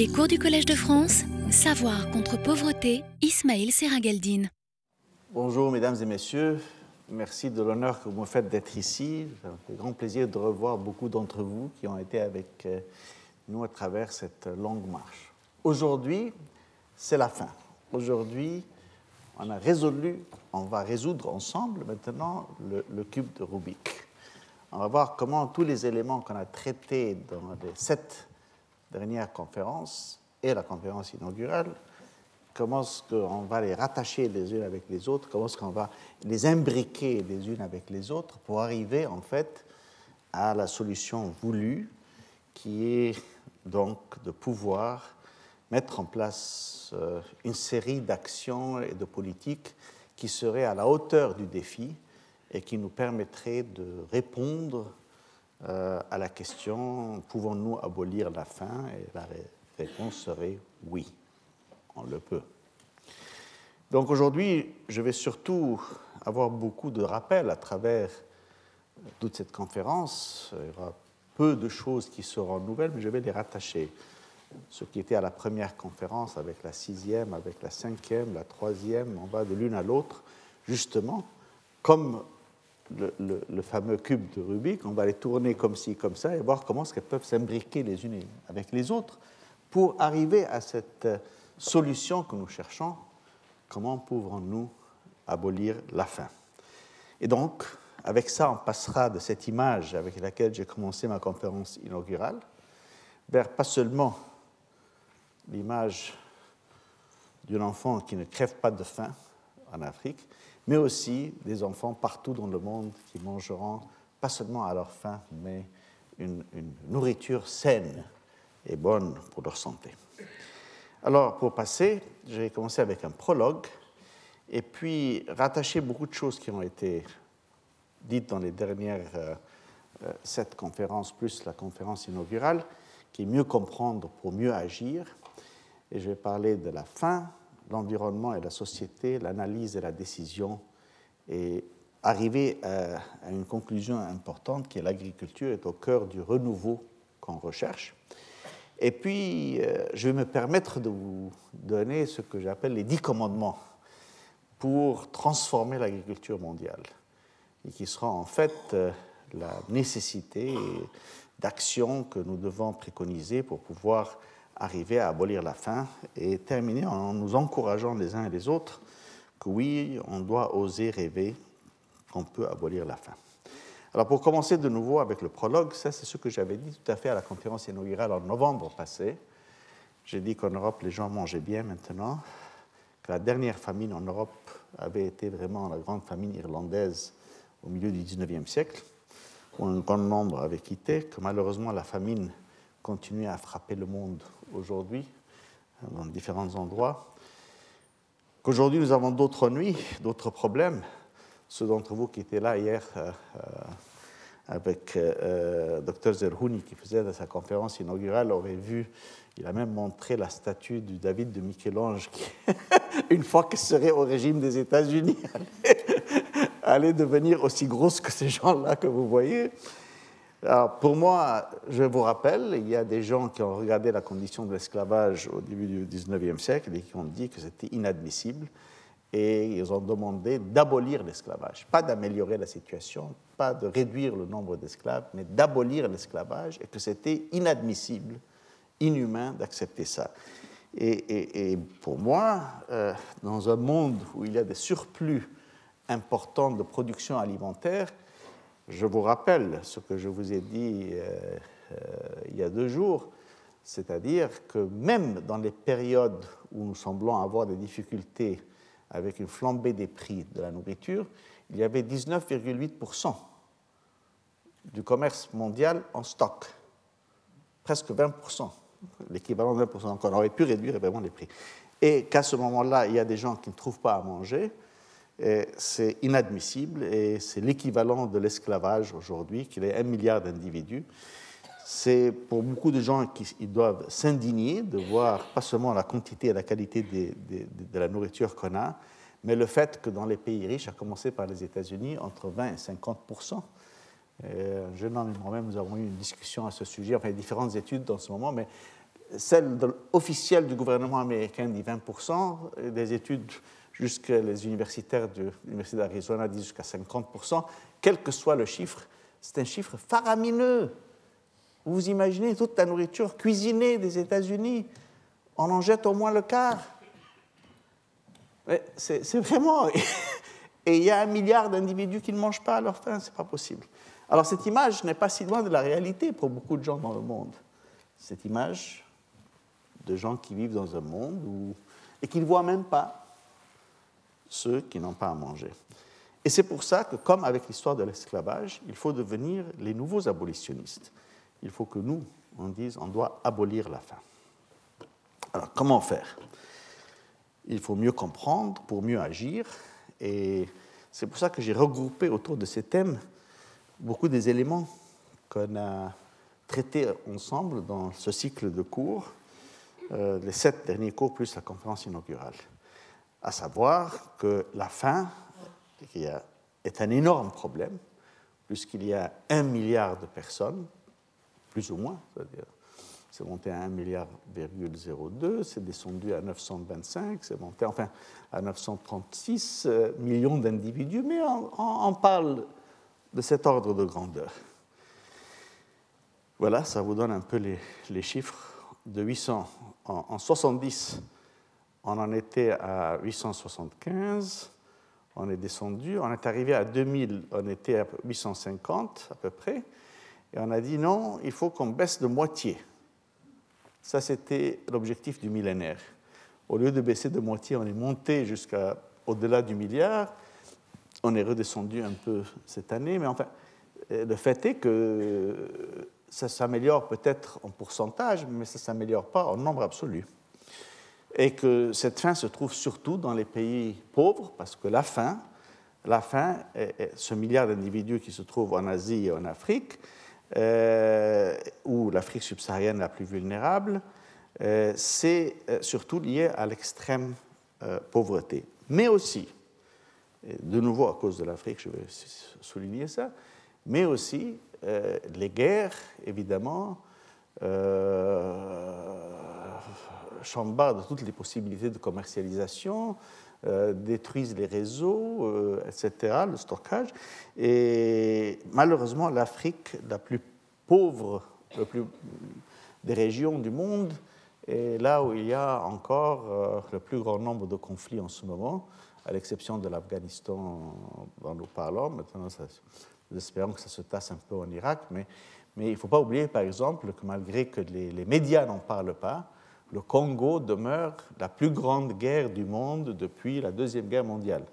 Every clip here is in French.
Les cours du Collège de France, Savoir contre pauvreté, Ismaël Serrageldine. Bonjour mesdames et messieurs, merci de l'honneur que vous me faites d'être ici. C'est un grand plaisir de revoir beaucoup d'entre vous qui ont été avec euh, nous à travers cette longue marche. Aujourd'hui, c'est la fin. Aujourd'hui, on a résolu, on va résoudre ensemble maintenant le cube de Rubik. On va voir comment tous les éléments qu'on a traités dans les sept dernières conférences et la conférence inaugurale, comment est-ce qu'on va les rattacher les unes avec les autres, comment est-ce qu'on va les imbriquer les unes avec les autres pour arriver en fait à la solution voulue qui est donc de pouvoir mettre en place euh, une série d'actions et de politiques qui seraient à la hauteur du défi et qui nous permettrait de répondre euh, à la question pouvons-nous abolir la faim? Et la réponse serait oui, on le peut. Donc aujourd'hui, je vais surtout avoir beaucoup de rappels à travers toute cette conférence. Il y aura peu de choses qui seront nouvelles, mais je vais les rattacher. Ce qui était à la première conférence avec la sixième, avec la cinquième, la troisième, on va de l'une à l'autre, justement, comme le, fameux cube de Rubik, on va les tourner comme ci, comme ça, et voir comment qu'elles peuvent s'imbriquer les unes avec les autres pour arriver à cette solution que nous cherchons, comment pouvons-nous abolir la faim? Et donc, avec ça, on passera de cette image avec laquelle j'ai commencé ma conférence inaugurale vers pas seulement l'image d'un enfant qui ne crève pas de faim en Afrique, mais aussi des enfants partout dans le monde qui mangeront pas seulement à leur faim, mais une, nourriture saine et bonne pour leur santé. Alors, pour passer, je vais commencer avec un prologue et puis rattacher beaucoup de choses qui ont été dites dans les dernières euh, euh, sept conférences, plus la conférence inaugurale, qui est mieux comprendre pour mieux agir. Et je vais parler de la faim, l'environnement et la société, l'analyse et la décision, et arriver à, une conclusion importante qui est l'agriculture est au cœur du renouveau qu'on recherche. Et puis, euh, je vais me permettre de vous donner ce que j'appelle les dix commandements pour transformer l'agriculture mondiale, et qui sera en fait euh, la nécessité d'action que nous devons préconiser pour pouvoir arriver à abolir la faim et terminer en nous encourageant les uns et les autres que oui, on doit oser rêver qu'on peut abolir la faim. Alors pour commencer de nouveau avec le prologue, ça c'est ce que j'avais dit tout à fait à la conférence inaugurale en novembre passé. J'ai dit qu'en Europe les gens mangeaient bien maintenant, que la dernière famine en Europe avait été vraiment la grande famine irlandaise au milieu du 19e siècle, où un grand nombre avait quitté, que malheureusement la famine continuait à frapper le monde aujourd'hui dans différents endroits, qu'aujourd'hui nous avons d'autres nuits, d'autres problèmes. Ceux d'entre vous qui étaient là hier euh, euh, avec euh, Dr Zerhouni qui faisait sa conférence inaugurale auraient vu, il a même montré la statue du David de Michel-Ange qui, une fois qu'il serait au régime des États-Unis, allait devenir aussi grosse que ces gens-là que vous voyez. Alors, pour moi, je vous rappelle, il y a des gens qui ont regardé la condition de l'esclavage au début du 19e siècle et qui ont dit que c'était inadmissible et ils ont demandé d'abolir l'esclavage, pas d'améliorer la situation, pas de réduire le nombre d'esclaves, mais d'abolir l'esclavage et que c'était inadmissible, inhumain d'accepter ça. Et, pour moi, euh, dans un monde où il y a des surplus importants de production alimentaire, je vous rappelle ce que je vous ai dit euh, euh, il y a deux jours, c'est-à-dire que même dans les périodes où nous semblons avoir des difficultés avec une flambée des prix de la nourriture, il y avait 19,8% du commerce mondial en stock, presque 20%, l'équivalent de 20%. Donc on aurait pu réduire vraiment les prix. Et qu'à ce moment-là, il y a des gens qui ne trouvent pas à manger, c'est inadmissible et c'est l'équivalent de l'esclavage aujourd'hui, qu'il y ait un milliard d'individus. C'est pour beaucoup de gens qui ils doivent s'indigner de voir pas seulement la quantité et la qualité de, la nourriture qu'on a, mais le fait que dans les pays riches, à commencer par les États-Unis, entre 20 et 50 un jeune homme et moi-même, nous avons eu une discussion à ce sujet, enfin différentes études dans ce moment, mais celle officielle du gouvernement américain dit 20%, des études jusqu'à les universitaires de l'Université d'Arizona disent jusqu'à 50%, quel que soit le chiffre, c'est un chiffre faramineux. Vous vous imaginez toute la nourriture cuisinée des États-Unis, on en jette au moins le quart. C'est vraiment. Et il y a un milliard d'individus qui ne mangent pas à leur faim, c'est pas possible. Alors cette image n'est pas si loin de la réalité pour beaucoup de gens dans le monde. Cette image de gens qui vivent dans un monde où, et qui ne voient même pas ceux qui n'ont pas à manger. Et c'est pour ça que, comme avec l'histoire de l'esclavage, il faut devenir les nouveaux abolitionnistes. Il faut que nous, on dise, on doit abolir la faim. Alors, comment faire? Il faut mieux comprendre pour mieux agir. Et c'est pour ça que j'ai regroupé autour de ces thèmes beaucoup des éléments qu'on a traités ensemble dans ce cycle de cours, euh, les sept derniers cours plus la conférence inaugurale. À savoir que la faim est un énorme problème, puisqu'il y a un milliard de personnes, plus ou moins, c'est-à-dire c'est monté à 1 milliard, c'est descendu à 925, c'est monté enfin à 936 euh, millions d'individus, mais on, parle de cet ordre de grandeur. Voilà, ça vous donne un peu les, chiffres. De 800 en, en, 70, on en était à 875, on est descendu, on est arrivé à 2000, on était à 850 à peu près, et on a dit non, il faut qu'on baisse de moitié. Ça, c'était l'objectif du millénaire. Au lieu de baisser de moitié, on est monté jusqu'à au-delà du milliard. On est redescendu un peu cette année, mais enfin, euh, le fait est que ça s'améliore peut-être en pourcentage, mais ça ne s'améliore pas en nombre absolu. Et que cette faim se trouve surtout dans les pays pauvres, parce que la faim, la faim, ce milliard d'individus qui se trouvent en Asie et en Afrique, euh, ou l'Afrique subsaharienne la plus vulnérable, euh, c'est euh, surtout lié à l'extrême pauvreté. Mais aussi, de nouveau à cause de l'Afrique, je vais souligner ça, mais aussi les guerres, évidemment, chambardent toutes les possibilités de commercialisation, euh, détruisent les réseaux, euh, etc., le stockage. Et malheureusement, l'Afrique, la plus pauvre plus, des régions du monde, est là où il y a encore euh, le plus grand nombre de conflits en ce moment, à l'exception de l'Afghanistan dont nous parlons. Maintenant, nous espérons que ça se tasse un peu en Irak, mais, mais il ne faut pas oublier, par exemple, que malgré que les, médias n'en parlent pas, le Congo demeure la plus grande guerre du monde depuis la Deuxième Guerre mondiale.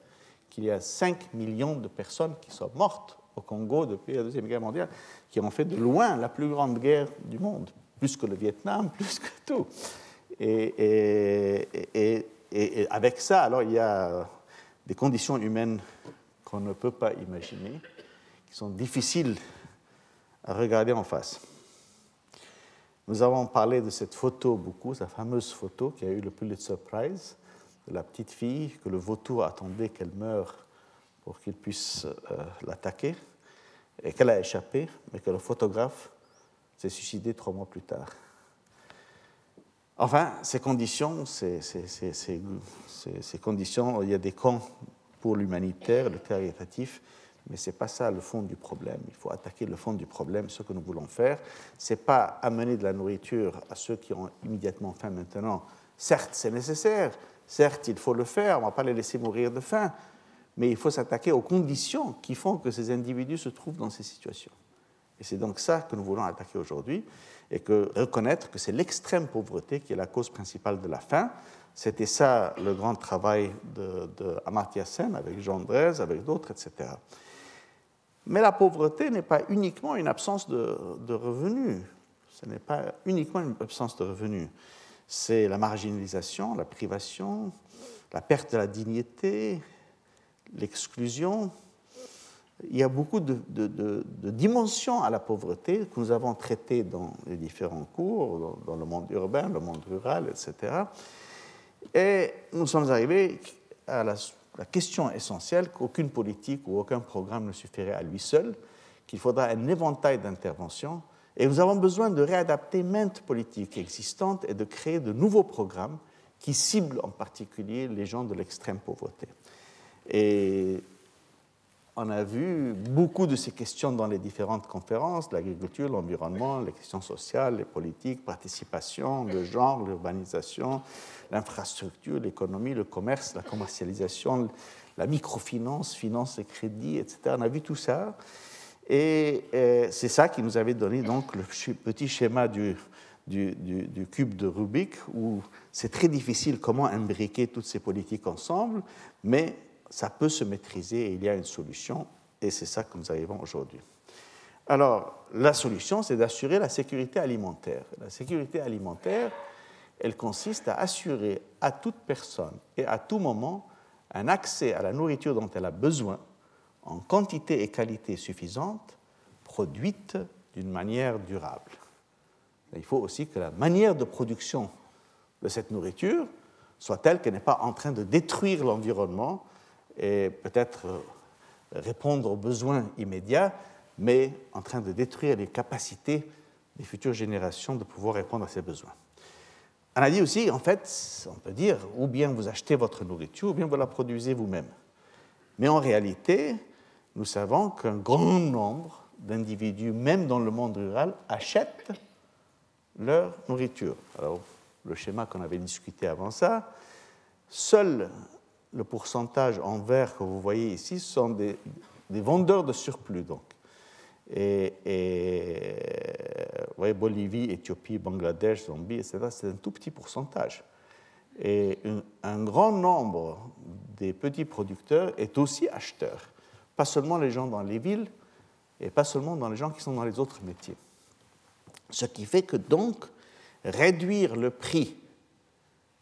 Qu'il y a 5 millions de personnes qui sont mortes au Congo depuis la Deuxième Guerre mondiale, qui ont fait de loin la plus grande guerre du monde, plus que le Vietnam, plus que tout. Et, et avec ça, alors il y a des conditions humaines qu'on ne peut pas imaginer, qui sont difficiles à regarder en face. Nous avons parlé de cette photo beaucoup, sa fameuse photo qui a eu le Pulitzer Prize, de la petite fille que le vautour attendait qu'elle meure pour qu'il puisse euh, l'attaquer, et qu'elle a échappé, mais que le photographe s'est suicidé trois mois plus tard. Enfin, ces conditions, ces, ces, conditions, il y a des camps pour l'humanitaire, le caritatif, mais ce n'est pas ça le fond du problème. Il faut attaquer le fond du problème, ce que nous voulons faire. Ce n'est pas amener de la nourriture à ceux qui ont immédiatement faim maintenant. Certes, c'est nécessaire, certes, il faut le faire, on ne va pas les laisser mourir de faim, mais il faut s'attaquer aux conditions qui font que ces individus se trouvent dans ces situations. Et c'est donc ça que nous voulons attaquer aujourd'hui, et que reconnaître que c'est l'extrême pauvreté qui est la cause principale de la faim. C'était ça le grand travail de, Sen avec Jean Drèze, avec d'autres, etc. Mais la pauvreté n'est pas uniquement une absence de, revenus. Ce n'est pas uniquement une absence de revenus. C'est la marginalisation, la privation, la perte de la dignité, l'exclusion. Il y a beaucoup de, dimensions à la pauvreté que nous avons traitées dans les différents cours, dans le monde urbain, le monde rural, etc. Et nous sommes arrivés à la la question essentielle qu'aucune politique ou aucun programme ne suffirait à lui seul, qu'il faudra un éventail d'interventions Et nous avons besoin de réadapter maintes politiques existantes et de créer de nouveaux programmes qui ciblent en particulier les gens de l'extrême pauvreté. Et on a vu beaucoup de ces questions dans les différentes conférences, l'agriculture, l'environnement, les questions sociales, les politiques, participation, le genre, l'urbanisation, l'infrastructure, l'économie, le commerce, la commercialisation, la microfinance, finance et crédit, etc. On a vu tout ça. Et euh, c'est ça qui nous avait donné donc le petit schéma du, du, du cube de Rubik, où c'est très difficile comment imbriquer toutes ces politiques ensemble, mais ça peut se maîtriser et il y a une solution, et c'est ça que nous arrivons aujourd'hui. Alors, la solution, c'est d'assurer la sécurité alimentaire. La sécurité alimentaire, elle consiste à assurer à toute personne et à tout moment un accès à la nourriture dont elle a besoin en quantité et qualité suffisantes, produite d'une manière durable. Il faut aussi que la manière de production de cette nourriture soit telle qu'elle n'est pas en train de détruire l'environnement et peut-être euh, répondre aux besoins immédiats, mais en train de détruire les capacités des futures générations de pouvoir répondre à ces besoins. On a dit aussi, en fait, on peut dire, ou bien vous achetez votre nourriture, ou bien vous la produisez vous-même. Mais en réalité, nous savons qu'un grand nombre d'individus, même dans le monde rural, achètent leur nourriture. Alors, le schéma qu'on avait discuté avant ça, seul le pourcentage en vert que vous voyez ici sont des, vendeurs de surplus. Donc. Et, vous voyez, Bolivie, Éthiopie, Bangladesh, Zambie, etc., c'est un tout petit pourcentage. Et un, grand nombre des petits producteurs est aussi acheteur. Pas seulement les gens dans les villes et pas seulement dans les gens qui sont dans les autres métiers. Ce qui fait que donc, réduire le prix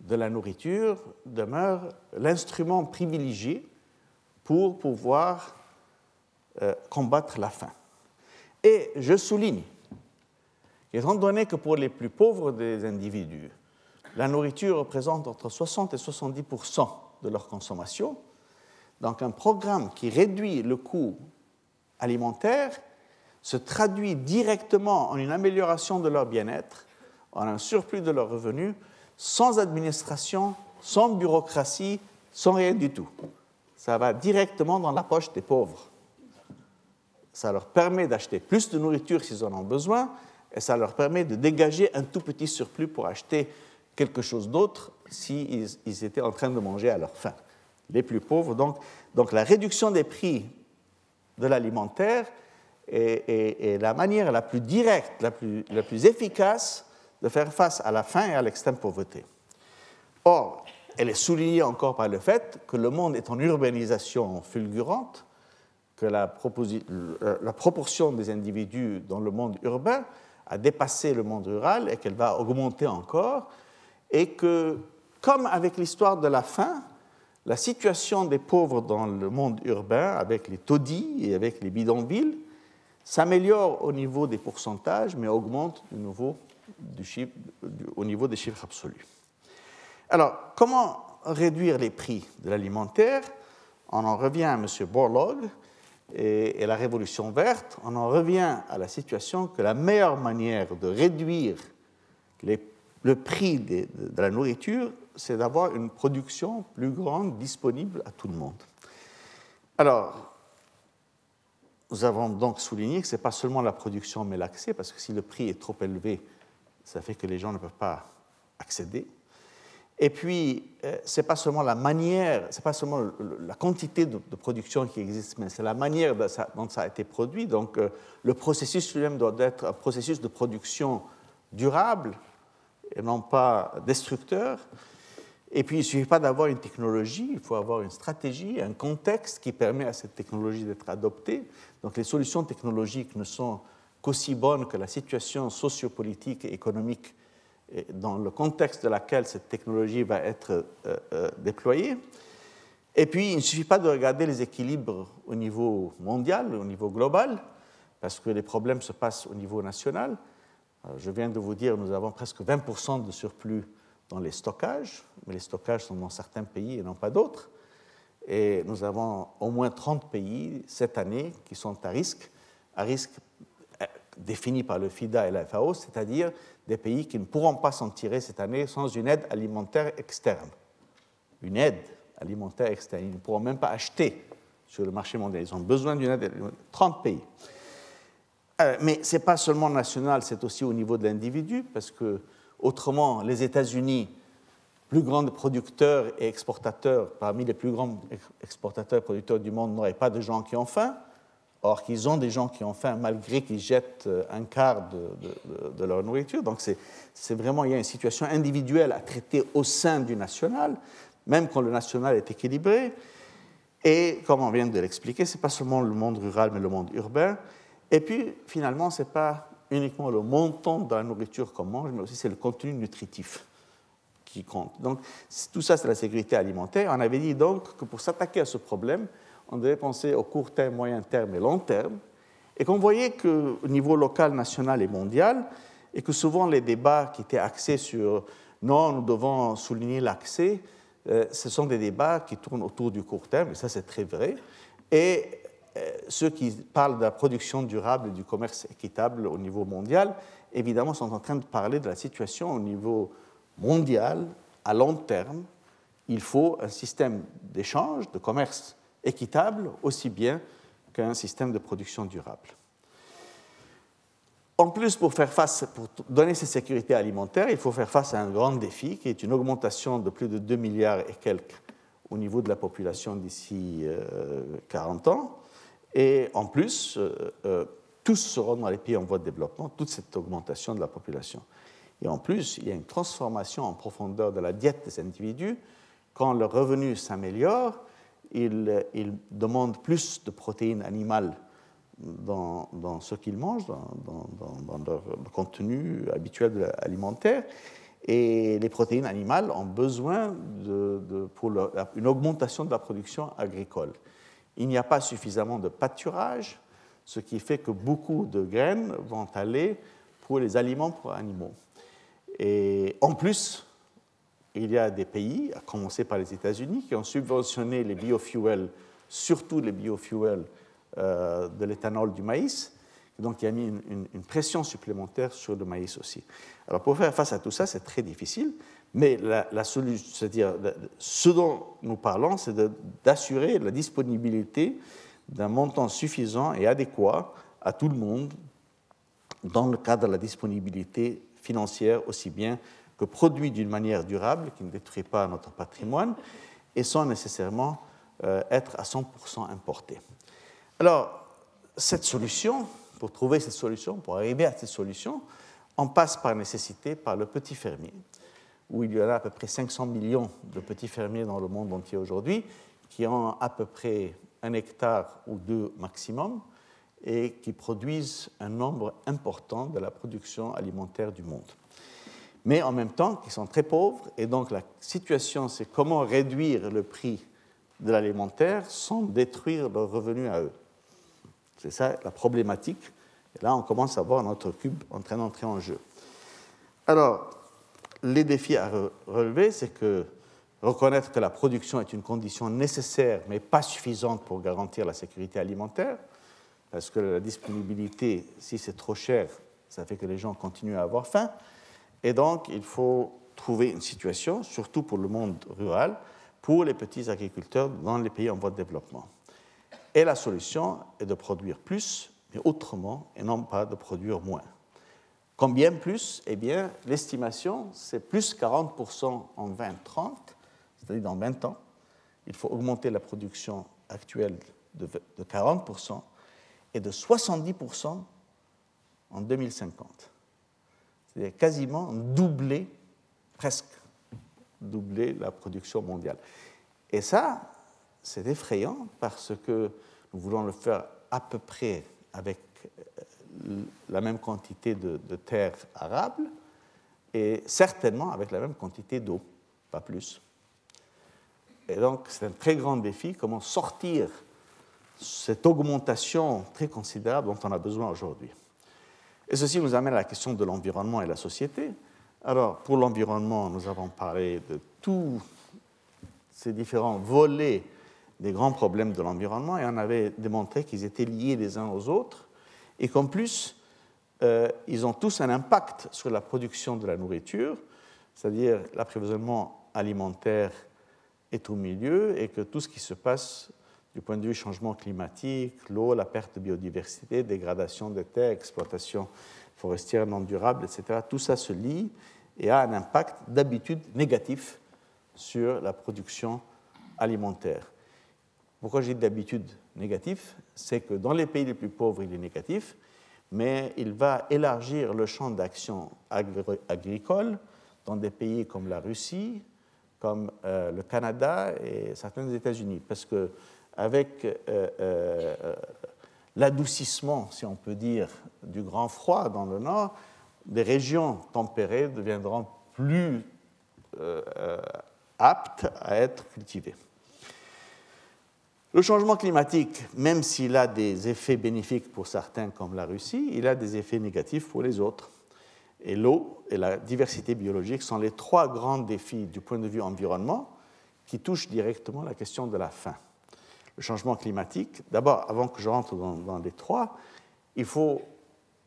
de la nourriture demeure l'instrument privilégié pour pouvoir euh, combattre la faim. Et je souligne, étant donné que pour les plus pauvres des individus, la nourriture représente entre 60 et 70% de leur consommation, donc un programme qui réduit le coût alimentaire se traduit directement en une amélioration de leur bien-être, en un surplus de leurs revenus, sans administration, sans bureaucratie, sans rien du tout. Ça va directement dans la poche des pauvres. Ça leur permet d'acheter plus de nourriture s'ils en ont besoin, et ça leur permet de dégager un tout petit surplus pour acheter quelque chose d'autre s'ils ils étaient en train de manger à leur faim. Les plus pauvres, donc, donc la réduction des prix de l'alimentaire est, la manière la plus directe, la plus, la plus efficace de faire face à la faim et à l'extrême pauvreté. Or, elle est soulignée encore par le fait que le monde est en urbanisation fulgurante, que la, proportion des individus dans le monde urbain a dépassé le monde rural et qu'elle va augmenter encore, et que, comme avec l'histoire de la faim, la situation des pauvres dans le monde urbain, avec les taudis et avec les bidonvilles, s'améliore au niveau des pourcentages, mais augmente de nouveau au niveau des chiffres absolus. Alors, comment réduire les prix de l'alimentaire? On en revient à M. Borlaug et, la Révolution verte. On en revient à la situation que la meilleure manière de réduire le prix de, de la nourriture, c'est d'avoir une production plus grande disponible à tout le monde. Alors, nous avons donc souligné que ce n'est pas seulement la production mais l'accès, parce que si le prix est trop élevé, ça fait que les gens ne peuvent pas accéder. Et puis, euh, ce n'est pas seulement la manière, ce n'est pas seulement la quantité de, production qui existe, mais c'est la manière dont ça a été produit. Donc, euh, le processus lui-même doit être un processus de production durable et non pas destructeur. Et puis, il ne suffit pas d'avoir une technologie, il faut avoir une stratégie, un contexte qui permet à cette technologie d'être adoptée. Donc, les solutions technologiques ne sont qu'aussi bonne que la situation sociopolitique et économique dans le contexte de laquelle cette technologie va être euh, euh, déployée. Et puis, il ne suffit pas de regarder les équilibres au niveau mondial, au niveau global, parce que les problèmes se passent au niveau national. Euh, je viens de vous dire, nous avons presque 20% de surplus dans les stockages, mais les stockages sont dans certains pays et non pas d'autres. Et nous avons au moins 30 pays cette année qui sont à risque, à risque définis par le FIDA et la FAO, c'est-à-dire des pays qui ne pourront pas s'en tirer cette année sans une aide alimentaire externe. Une aide alimentaire externe. Ils ne pourront même pas acheter sur le marché mondial. Ils ont besoin d'une aide. 30 pays. Euh, mais ce n'est pas seulement national, c'est aussi au niveau de l'individu, parce que autrement, les États-Unis, plus grands producteurs et exportateurs, parmi les plus grands exportateurs et producteurs du monde, n'auraient pas de gens qui ont faim. Or qu'ils ont des gens qui ont faim malgré qu'ils jettent euh, un quart de, leur nourriture. Donc c'est vraiment, il y a une situation individuelle à traiter au sein du national, même quand le national est équilibré. Et comme on vient de l'expliquer, ce n'est pas seulement le monde rural, mais le monde urbain. Et puis finalement, ce n'est pas uniquement le montant de la nourriture qu'on mange, mais aussi c'est le contenu nutritif qui compte. Donc tout ça, c'est la sécurité alimentaire. On avait dit donc que pour s'attaquer à ce problème, on devait penser au court terme, moyen terme et long terme, et qu'on voyait qu'au niveau local, national et mondial, et que souvent les débats qui étaient axés sur non, nous devons souligner l'accès, euh, ce sont des débats qui tournent autour du court terme, et ça c'est très vrai, et euh, ceux qui parlent de la production durable et du commerce équitable au niveau mondial, évidemment, sont en train de parler de la situation au niveau mondial, à long terme. Il faut un système d'échange, de commerce équitable aussi bien qu'un système de production durable. En plus, pour faire face, pour donner cette sécurité alimentaire, il faut faire face à un grand défi qui est une augmentation de plus de 2 milliards et quelques au niveau de la population d'ici 40 euh, ans. Et en plus, euh, euh, tous seront dans les pays en voie de développement, toute cette augmentation de la population. Et en plus, il y a une transformation en profondeur de la diète des individus. Quand le revenu s'améliore, ils, demandent plus de protéines animales dans, ce qu'ils mangent, dans, leur contenu habituel alimentaire. Et les protéines animales ont besoin de, pour une augmentation de la production agricole. Il n'y a pas suffisamment de pâturage, ce qui fait que beaucoup de graines vont aller pour les aliments pour animaux. Et en plus, il y a des pays, à commencer par les États-Unis, qui ont subventionné les biofuels, surtout les biofuels euh, de l'éthanol du maïs. Donc il y a mis une, pression supplémentaire sur le maïs aussi. Alors pour faire face à tout ça, c'est très difficile, mais la, solution, c'est-à-dire ce dont nous parlons, c'est d'assurer la disponibilité d'un montant suffisant et adéquat à tout le monde dans le cadre de la disponibilité financière aussi bien que produit d'une manière durable, qui ne détruit pas notre patrimoine, et sans nécessairement euh, être à 100% importé. Alors, cette solution, pour trouver cette solution, pour arriver à cette solution, on passe par nécessité par le petit fermier, où il y en a à peu près 500 millions de petits fermiers dans le monde entier aujourd'hui, qui ont à peu près un hectare ou deux maximum, et qui produisent un nombre important de la production alimentaire du monde mais en même temps qui sont très pauvres. Et donc la situation, c'est comment réduire le prix de l'alimentaire sans détruire leurs revenus à eux. C'est ça la problématique. Et là, on commence à voir notre cube en train d'entrer en jeu. Alors, les défis à relever, c'est que reconnaître que la production est une condition nécessaire, mais pas suffisante pour garantir la sécurité alimentaire, parce que la disponibilité, si c'est trop cher, ça fait que les gens continuent à avoir faim. Et donc, il faut trouver une situation, surtout pour le monde rural, pour les petits agriculteurs dans les pays en voie de développement. Et la solution est de produire plus, mais autrement, et non pas de produire moins. Combien plus? Eh bien, l'estimation, c'est plus 40% en 2030, c'est-à-dire dans 20 ans. Il faut augmenter la production actuelle de 40% et de 70% en 2050 c'est quasiment doubler, presque doubler la production mondiale. Et ça, c'est effrayant parce que nous voulons le faire à peu près avec euh, la même quantité de, de terre arable et certainement avec la même quantité d'eau, pas plus. Et donc, c'est un très grand défi, comment sortir cette augmentation très considérable dont on a besoin aujourd'hui. Et ceci nous amène à la question de l'environnement et la société. Alors, pour l'environnement, nous avons parlé de tous ces différents volets des grands problèmes de l'environnement et on avait démontré qu'ils étaient liés les uns aux autres et qu'en plus, euh, ils ont tous un impact sur la production de la nourriture, c'est-à-dire l'approvisionnement alimentaire est au milieu et que tout ce qui se passe du point de vue changement climatique, l'eau, la perte de biodiversité, dégradation des terres, exploitation forestière non durable, etc., tout ça se lie et a un impact d'habitude négatif sur la production alimentaire. Pourquoi j'ai dit d'habitude négatif? C'est que dans les pays les plus pauvres, il est négatif, mais il va élargir le champ d'action agricole dans des pays comme la Russie, comme euh, le Canada et certains États-Unis. Parce que avec euh, euh, l'adoucissement, si on peut dire, du grand froid dans le nord, des régions tempérées deviendront plus aptes à être cultivées. Le changement climatique, même s'il a des effets bénéfiques pour certains comme la Russie, il a des effets négatifs pour les autres. Et l'eau et la diversité biologique sont les trois grands défis du point de vue environnement qui touchent directement la question de la faim. Le changement climatique, d'abord, avant que je rentre dans, les trois, il faut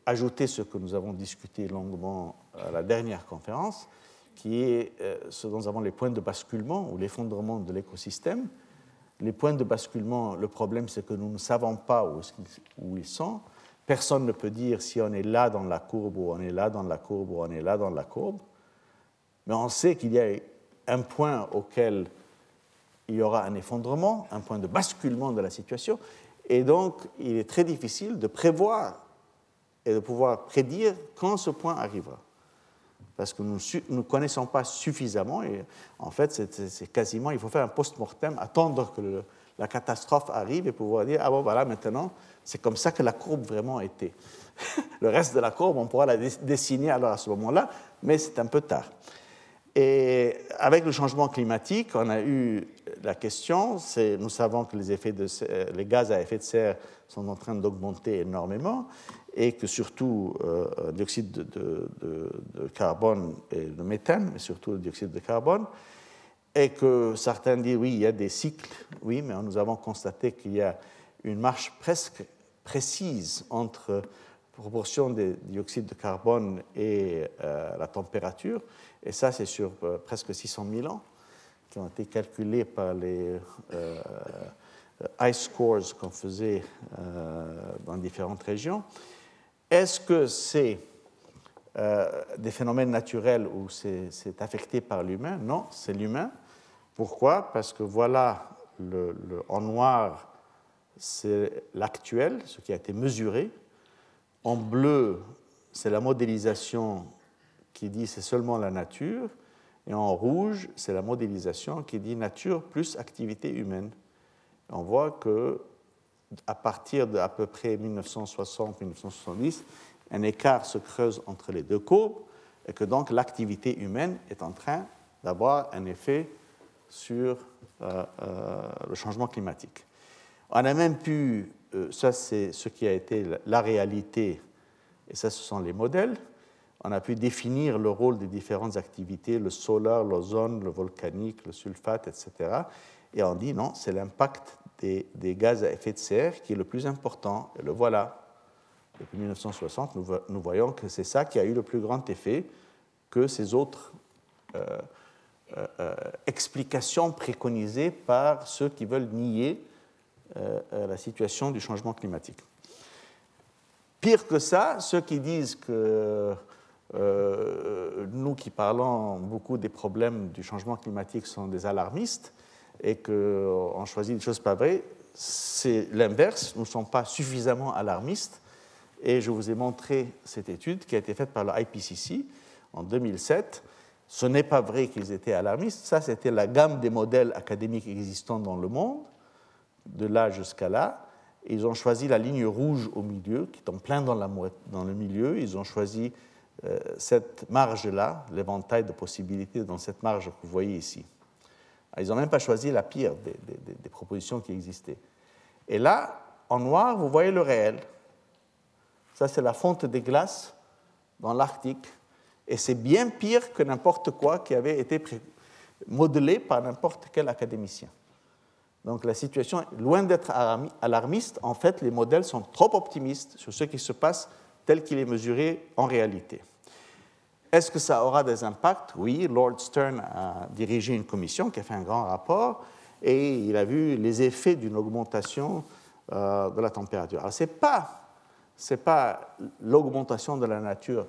ajouter ce que nous avons discuté longuement à la dernière conférence, qui est euh, ce dont nous avons les points de basculement ou l'effondrement de l'écosystème, les points de basculement, le problème, c'est que nous ne savons pas où, ils sont. Personne ne peut dire si on est là dans la courbe ou on est là dans la courbe ou on est là dans la courbe. Mais on sait qu'il y a un point auquel il y aura un effondrement, un point de basculement de la situation. Et donc, il est très difficile de prévoir et de pouvoir prédire quand ce point arrivera parce que nous ne connaissons pas suffisamment. Et en fait, c'est quasiment, il faut faire un post-mortem, attendre que la catastrophe arrive et pouvoir dire, ah bon, voilà, maintenant, c'est comme ça que la courbe vraiment était. le reste de la courbe, on pourra la dessiner alors à ce moment-là, mais c'est un peu tard. Et avec le changement climatique, on a eu la question, nous savons que les, de, gaz à effet de serre sont en train d'augmenter énormément et que surtout euh, le dioxyde de, carbone et le méthane, mais surtout le dioxyde de carbone, et que certains disent oui, il y a des cycles, oui, mais nous avons constaté qu'il y a une marche presque précise entre proportion de dioxyde de carbone et euh, la température, et ça c'est sur euh, presque 600 000 ans, qui ont été calculés par les ice scores qu'on faisait dans différentes régions. Est-ce que c'est euh, des phénomènes naturels ou c'est affecté par l'humain? Non, c'est l'humain. Pourquoi? Parce que voilà, en noir, c'est l'actuel, ce qui a été mesuré. En bleu, c'est la modélisation qui dit c'est seulement la nature. Et en rouge, c'est la modélisation qui dit nature plus activité humaine. on voit que à partir de à peu près 1960-1970, un écart se creuse entre les deux courbes et que donc l'activité humaine est en train d'avoir un effet sur euh, euh, le changement climatique. On a même pu, ça c'est ce qui a été la réalité, et ça ce sont les modèles, on a pu définir le rôle des différentes activités, le solaire, l'ozone, le volcanique, le sulfate, etc. Et on dit non, c'est l'impact des, gaz à effet de serre qui est le plus important. Et le voilà. Depuis 1960, nous, voyons que c'est ça qui a eu le plus grand effet que ces autres euh, euh, euh, explications préconisées par ceux qui veulent nier la situation du changement climatique. Pire que ça, ceux qui disent que nous qui parlons beaucoup des problèmes du changement climatique sont des alarmistes, et qu'on choisit des choses pas vraies, c'est l'inverse. Nous ne sommes pas suffisamment alarmistes. Et je vous ai montré cette étude qui a été faite par le IPCC en 2007. Ce n'est pas vrai qu'ils étaient alarmistes. Ça, c'était la gamme des modèles académiques existants dans le monde, de là jusqu'à là. ils ont choisi la ligne rouge au milieu, qui est en plein dans, le milieu. Ils ont choisi euh, cette marge-là, l'éventail de possibilités dans cette marge que vous voyez ici. Ils n'ont même pas choisi la pire des, propositions qui existaient. Et là, en noir, vous voyez le réel. Ça, c'est la fonte des glaces dans l'Arctique. Et c'est bien pire que n'importe quoi qui avait été modelé par n'importe quel académicien. Donc la situation, loin d'être alarmiste, en fait, les modèles sont trop optimistes sur ce qui se passe tel qu'il est mesuré en réalité. Est-ce que ça aura des impacts? Oui, Lord Stern a dirigé une commission qui a fait un grand rapport et il a vu les effets d'une augmentation euh, de la température. Alors, ce n'est pas, pas l'augmentation de la nature,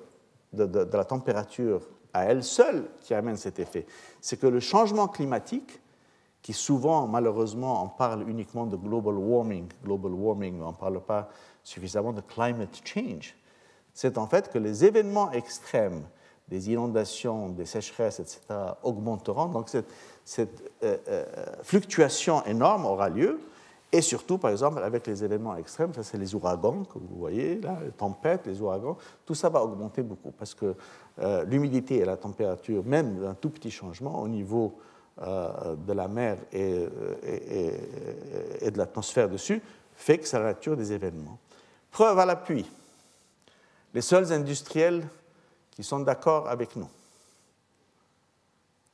de, la température à elle seule qui amène cet effet. C'est que le changement climatique, qui souvent, malheureusement, on parle uniquement de global warming, global warming, mais on ne parle pas suffisamment de climate change, c'est en fait que les événements extrêmes, des inondations, des sécheresses, etc., augmenteront. Donc cette, cette euh, euh, fluctuation énorme aura lieu. Et surtout, par exemple, avec les événements extrêmes, ça c'est les ouragans que vous voyez les tempêtes, les ouragans, tout ça va augmenter beaucoup parce que euh, l'humidité et la température, même d'un tout petit changement au niveau de la mer et, et, de l'atmosphère dessus, fait que c'est la nature des événements. Preuve à l'appui, les seuls industriels qui sont d'accord avec nous,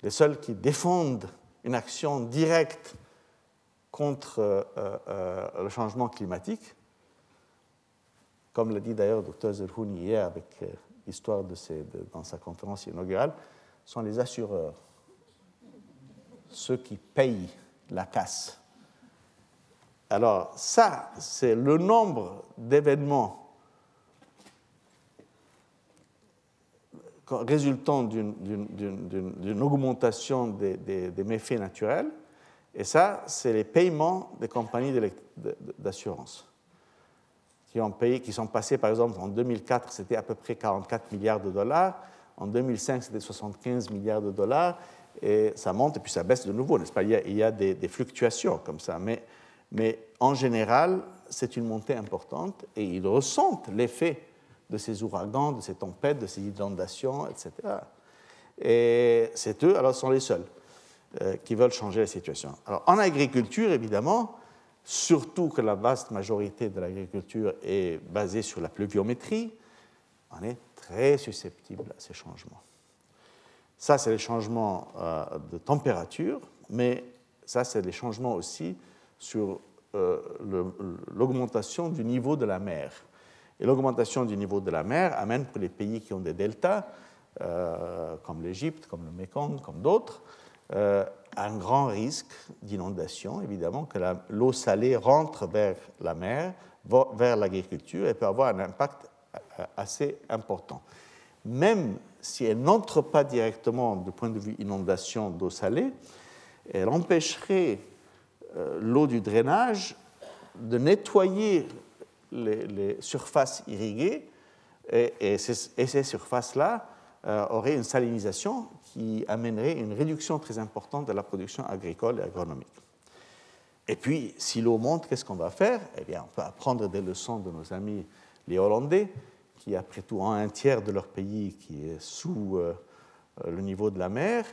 les seuls qui défendent une action directe contre euh, euh, le changement climatique, comme l'a dit d'ailleurs le docteur Zerhouni hier avec euh, l'histoire de, dans sa conférence inaugurale, sont les assureurs, ceux qui payent la casse. Alors ça, c'est le nombre d'événements résultant d'une augmentation des, méfaits naturels. Et ça, c'est les paiements des compagnies d'assurance qui ont payé, qui sont passés, par exemple, en 2004, c'était à peu près 44 milliards de dollars. En 2005, c'était 75 milliards de dollars. Et ça monte et puis ça baisse de nouveau, n'est-ce pas? Il y, a, des, fluctuations comme ça. Mais, mais en général, c'est une montée importante et ils ressentent l'effet de ces ouragans, de ces tempêtes, de ces inondations, etc. Et c'est eux, alors, sont les seuls euh, qui veulent changer la situation. Alors, en agriculture, évidemment, surtout que la vaste majorité de l'agriculture est basée sur la pluviométrie, on est très susceptible à ces changements. Ça, c'est les changements euh, de température, mais ça, c'est les changements aussi sur euh, l'augmentation du niveau de la mer. Et l'augmentation du niveau de la mer amène pour les pays qui ont des deltas, euh, comme l'Égypte, comme le Mekong, comme d'autres, un grand risque d'inondation, évidemment, que l'eau salée rentre vers la mer, vers l'agriculture et peut avoir un impact assez important. Même si elle n'entre pas directement du point de vue inondation d'eau salée, elle empêcherait l'eau du drainage de nettoyer les, surfaces irriguées, et, ces, surfaces-là euh, auraient une salinisation qui amènerait une réduction très importante de la production agricole et agronomique. Et puis, si l'eau monte, qu'est-ce qu'on va faire? Eh bien, on peut apprendre des leçons de nos amis les Hollandais, qui, après tout, un tiers de leur pays qui est sous euh, le niveau de la mer.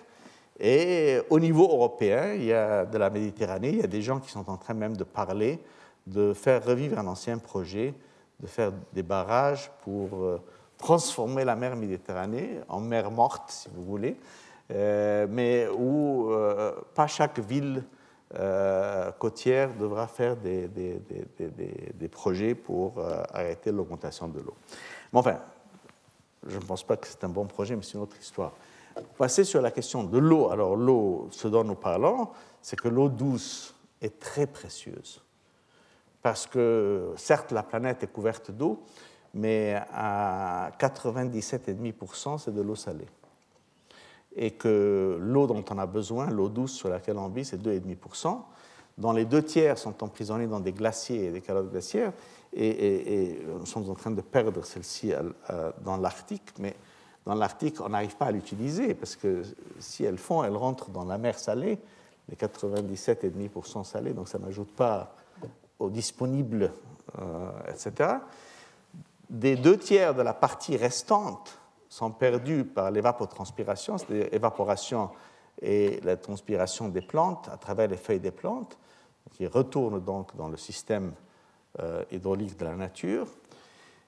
Et au niveau européen, il y a de la Méditerranée, il y a des gens qui sont en train même de parler de faire revivre un ancien projet, de faire des barrages pour euh, transformer la mer Méditerranée en mer morte, si vous voulez, euh, mais où euh, pas chaque ville côtière devra faire des, des, projets pour arrêter l'augmentation de l'eau. Mais enfin, je ne pense pas que c'est un bon projet, mais c'est une autre histoire. Passer sur la question de l'eau. Alors l'eau, ce dont nous parlons, c'est que l'eau douce est très précieuse parce que certes la planète est couverte d'eau, mais à 97,5% c'est de l'eau salée. Et que l'eau dont on a besoin, l'eau douce sur laquelle on vit, c'est 2,5%, dont les deux tiers sont emprisonnés dans des glaciers et des calottes glaciaires, et, nous sommes en train de perdre celle-ci dans l'Arctique, mais dans l'Arctique, on n'arrive pas à l'utiliser, parce que si elles font, elles rentrent dans la mer salée, les 97,5% salés, donc ça n'ajoute pas disponibles, euh, etc., des deux tiers de la partie restante sont perdus par l'évapotranspiration, c'est-à-dire l'évaporation et la transpiration des plantes à travers les feuilles des plantes, qui retournent donc dans le système euh, hydraulique de la nature,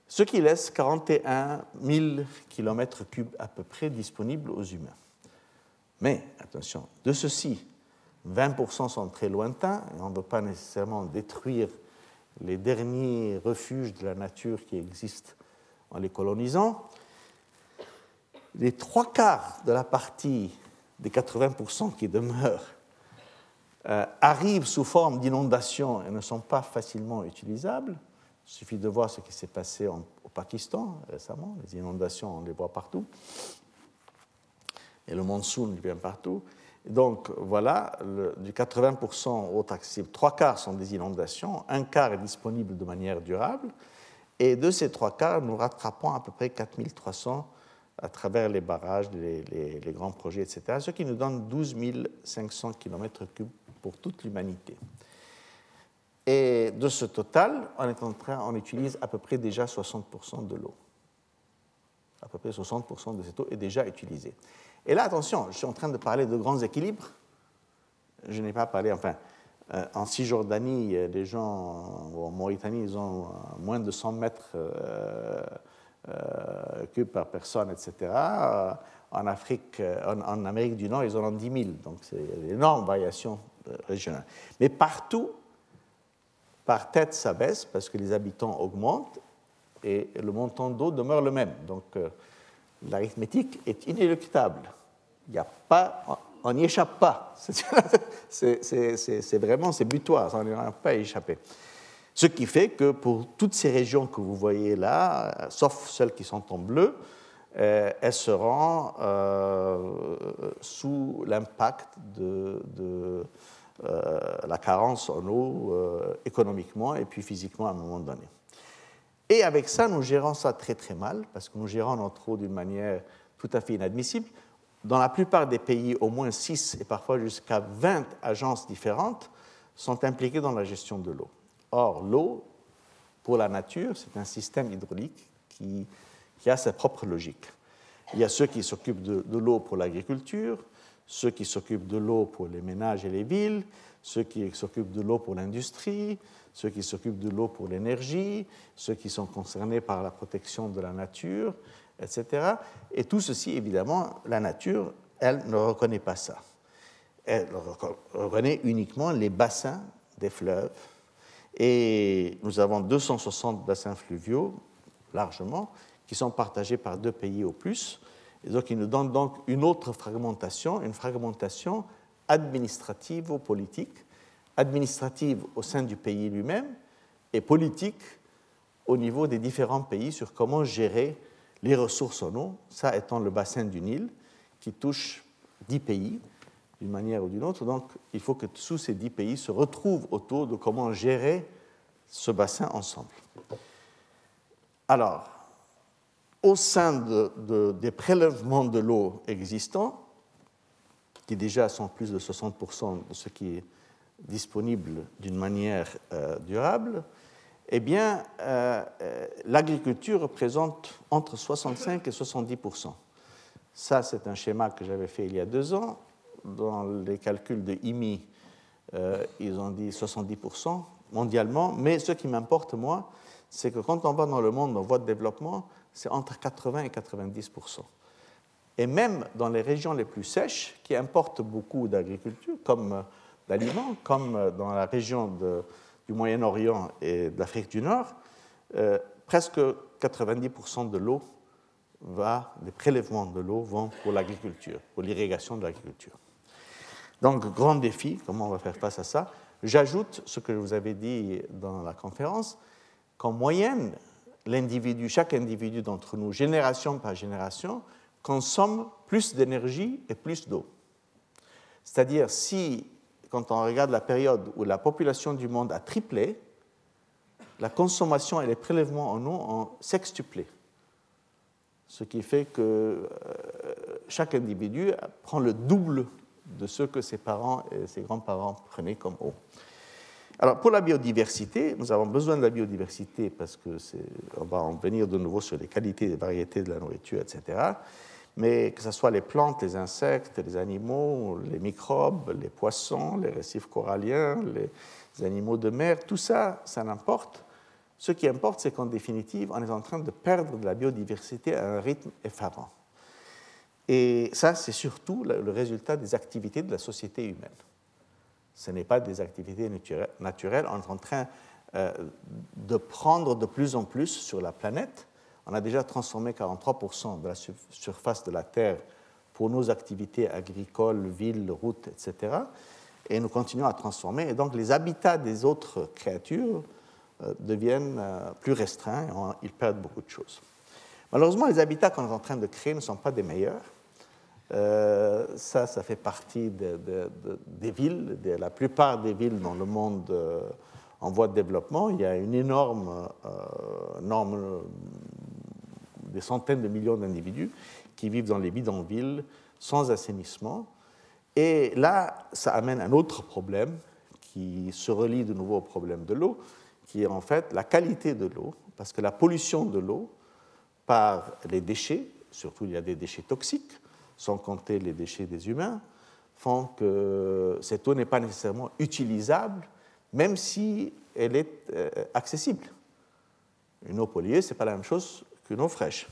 ce qui laisse 41 000 km3 à peu près disponibles aux humains. Mais attention, de ceci, 20% sont très lointains, et on ne veut pas nécessairement détruire les derniers refuges de la nature qui existent en les colonisant. Les trois quarts de la partie des 80% qui demeurent euh, arrivent sous forme d'inondations et ne sont pas facilement utilisables. Il suffit de voir ce qui s'est passé au Pakistan récemment. Les inondations, on les voit partout. Et le monsoon vient partout. Donc voilà, du 80% autres accessibles, trois quarts sont des inondations, un quart est disponible de manière durable, et de ces trois quarts, nous rattrapons à peu près 4300 à travers les barrages, les, les grands projets, etc., ce qui nous donne 12 500 km3 pour toute l'humanité. Et de ce total, on, en train, on utilise à peu près déjà 60% de l'eau. À peu près 60% de cette eau est déjà utilisée. Et là, attention, je suis en train de parler de grands équilibres. Je n'ai pas parlé, enfin, euh, en Cisjordanie, les gens, en Mauritanie, ils ont euh, moins de 100 mètres euh, cubes par personne, etc. En Afrique, en, Amérique du Nord, ils en ont 10 000. Donc, c'est une énorme variation Mais partout, par tête, ça baisse parce que les habitants augmentent et le montant d'eau demeure le même. Donc, l'arithmétique est inéluctable. Il n'y a pas, on n'y échappe pas. C'est vraiment, c'est butoir, on n'y a pas échappé. Ce qui fait que pour toutes ces régions que vous voyez là, sauf celles qui sont en bleu, euh, elles seront euh, sous l'impact de, euh, la carence en eau économiquement et puis physiquement à un moment donné. Et avec ça, nous gérons ça très très mal, parce que nous gérons notre eau d'une manière tout à fait inadmissible. Dans la plupart des pays, au moins 6 et parfois jusqu'à 20 agences différentes sont impliquées dans la gestion de l'eau. Or, l'eau, pour la nature, c'est un système hydraulique qui, a sa propre logique. Il y a ceux qui s'occupent de, de l'eau pour l'agriculture, ceux qui s'occupent de l'eau pour les ménages et les villes, ceux qui s'occupent de l'eau pour l'industrie, ceux qui s'occupent de l'eau pour l'énergie, ceux qui sont concernés par la protection de la nature, etc. Et tout ceci, évidemment, la nature, elle ne reconnaît pas ça. Elle reconnaît uniquement les bassins des fleuves. Et nous avons 260 bassins fluviaux, largement, qui sont partagés par deux pays au plus. Et donc, ils nous donnent donc une autre fragmentation, une fragmentation administrative ou politique administrative au sein du pays lui-même et politique au niveau des différents pays sur comment gérer les ressources en eau, ça étant le bassin du Nil qui touche dix pays d'une manière ou d'une autre. Donc il faut que tous ces dix pays se retrouvent autour de comment gérer ce bassin ensemble. Alors, au sein des prélèvements de l'eau existants, qui déjà sont plus de 60% de ce qui est disponible d'une manière euh, durable, eh bien, euh, euh, l'agriculture représente entre 65 et 70% Ça, c'est un schéma que j'avais fait il y a deux ans. Dans les calculs de IMI, ils ont dit 70% mondialement. Mais ce qui m'importe, moi, c'est que quand on va dans le monde en voie de développement, c'est entre 80 et 90% Et même dans les régions les plus sèches, qui importent beaucoup d'agriculture, comme d'aliments, comme dans la région du Moyen-Orient et de l'Afrique du Nord, euh, presque 90% de l'eau va, des prélèvements de l'eau vont pour l'agriculture, pour l'irrigation de l'agriculture. Donc, grand défi, comment on va faire face à ça? J'ajoute ce que je vous avais dit dans la conférence, qu'en moyenne, l'individu, chaque individu d'entre nous, génération par génération, consomme plus d'énergie et plus d'eau. C'est-à-dire, si quand on regarde la période où la population du monde a triplé, la consommation et les prélèvements en eau ont sextuplé. Ce qui fait que euh, chaque individu prend le double de ce que ses parents et ses grands-parents prenaient comme eau. Alors pour la biodiversité, nous avons besoin de la biodiversité parce que on va en venir de nouveau sur les qualités les variétés de la nourriture, etc mais que ce soit les plantes, les insectes, les animaux, les microbes, les poissons, les récifs coralliens, les animaux de mer, tout ça, ça n'importe. Ce qui importe, c'est qu'en définitive, on est en train de perdre de la biodiversité à un rythme effarant. Et ça, c'est surtout le résultat des activités de la société humaine. Ce n'est pas des activités naturelles. On est en train euh, de prendre de plus en plus sur la planète On a déjà transformé 43% de la surface de la Terre pour nos activités agricoles, villes, routes, etc. Et nous continuons à transformer. Et donc les habitats des autres créatures euh, deviennent euh, plus restreints ils perdent beaucoup de choses. Malheureusement, les habitats qu'on est en train de créer ne sont pas des meilleurs. Euh, ça, ça fait partie des villes. De la plupart des villes dans le monde en voie de développement, il y a une énorme, euh, des centaines de millions d'individus qui vivent dans les bidonvilles sans assainissement. Et là, ça amène un autre problème qui se relie de nouveau au problème de l'eau, qui est en fait la qualité de l'eau, parce que la pollution de l'eau par les déchets, surtout il y a des déchets toxiques, sans compter les déchets des humains, font que cette eau n'est pas nécessairement utilisable, même si elle est euh, accessible. Une eau polluée, ce n'est pas la même chose qu'une eau fraîche.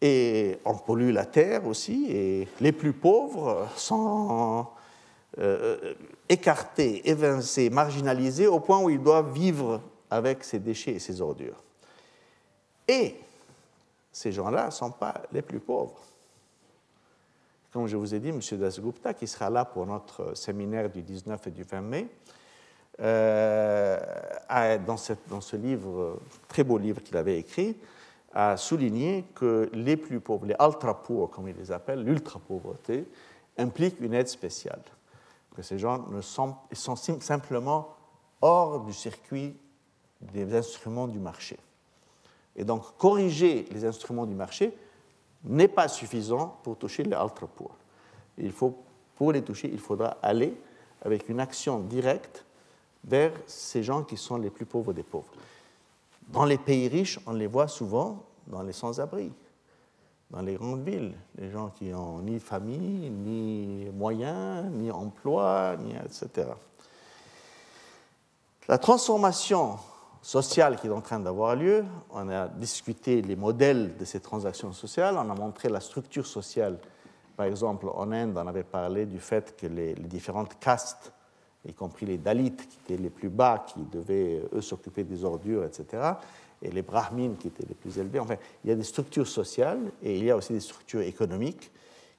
Et on pollue la terre aussi, et les plus pauvres sont euh, écartés, évincés, marginalisés au point où ils doivent vivre avec ces déchets et ces ordures. Et ces gens-là ne sont pas les plus pauvres. Comme je vous ai dit, M. Dasgupta, qui sera là pour notre séminaire du 19 et du 20 mai, euh, dans, ce livre, très beau livre qu'il avait écrit, a souligné que les plus pauvres, les ultra-pauvres, comme il les appelle, l'ultra-pauvreté, implique une aide spéciale. Que ces gens ne sont, sont simplement hors du circuit des instruments du marché. Et donc, corriger les instruments du marché n'est pas suffisant pour toucher les ultra-pauvres. Il faut, pour les toucher, il faudra aller avec une action directe vers ces gens qui sont les plus pauvres des pauvres. Dans les pays riches, on les voit souvent dans les sans-abri, dans les grandes villes, les gens qui n'ont ni famille, ni moyens, ni emploi, ni etc. La transformation sociale qui est en train d'avoir lieu, on a discuté les modèles de ces transactions sociales, on a montré la structure sociale. Par exemple, en Inde, on avait parlé du fait que les, les différentes castes y compris les Dalits, qui étaient les plus bas, qui devaient, eux, s'occuper des ordures, etc., et les Brahmines, qui étaient les plus élevés. Enfin, il y a des structures sociales et il y a aussi des structures économiques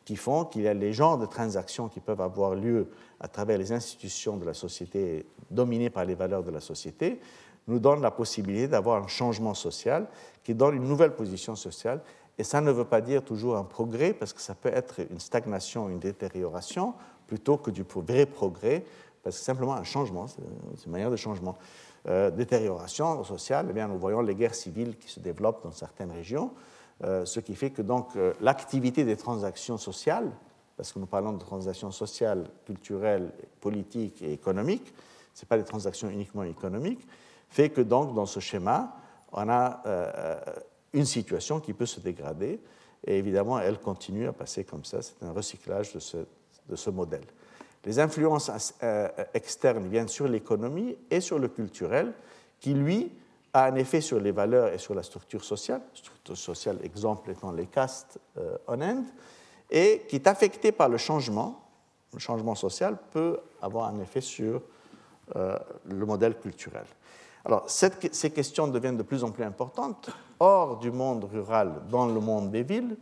qui font qu'il y a les genres de transactions qui peuvent avoir lieu à travers les institutions de la société dominées par les valeurs de la société, nous donnent la possibilité d'avoir un changement social qui donne une nouvelle position sociale. Et ça ne veut pas dire toujours un progrès, parce que ça peut être une stagnation, une détérioration, plutôt que du vrai progrès, parce que simplement un changement, c'est une manière de changement. Euh, détérioration sociale, eh bien, nous voyons les guerres civiles qui se développent dans certaines régions, euh, ce qui fait que donc euh, l'activité des transactions sociales, parce que nous parlons de transactions sociales, culturelles, politiques et économiques, ce pas des transactions uniquement économiques, fait que donc dans ce schéma, on a une situation qui peut se dégrader, et évidemment, elle continue à passer comme ça, c'est un recyclage de ce, modèle. Les influences euh, externes viennent sur l'économie et sur le culturel, qui, lui, a un effet sur les valeurs et sur la structure sociale, structure sociale, exemple étant les castes euh, en Inde, et qui est affecté par le changement. Le changement social peut avoir un effet sur euh, le modèle culturel. Alors, ces questions deviennent de plus en plus importantes hors du monde rural, dans le monde des villes,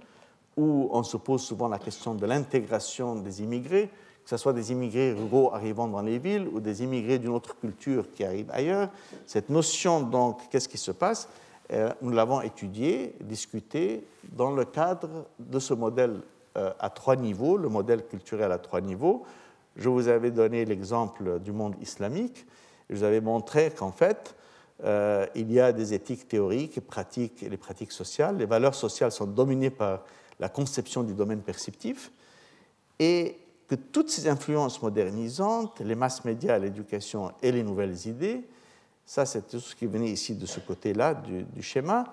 où on se pose souvent la question de l'intégration des immigrés, que ce soit des immigrés ruraux arrivant dans les villes ou des immigrés d'une autre culture qui arrivent ailleurs. Cette notion, donc, qu'est-ce qui se passe? Euh, Nous l'avons étudiée, discutée dans le cadre de ce modèle euh, à trois niveaux, le modèle culturel à trois niveaux. Je vous avais donné l'exemple du monde islamique. Je vous avais montré qu'en fait, euh, il y a des éthiques théoriques, pratiques et les pratiques sociales. Les valeurs sociales sont dominées par la conception du domaine perceptif. Et que toutes ces influences modernisantes, les masses médias, l'éducation et les nouvelles idées, ça c'est tout ce qui venait ici de ce côté-là du, schéma,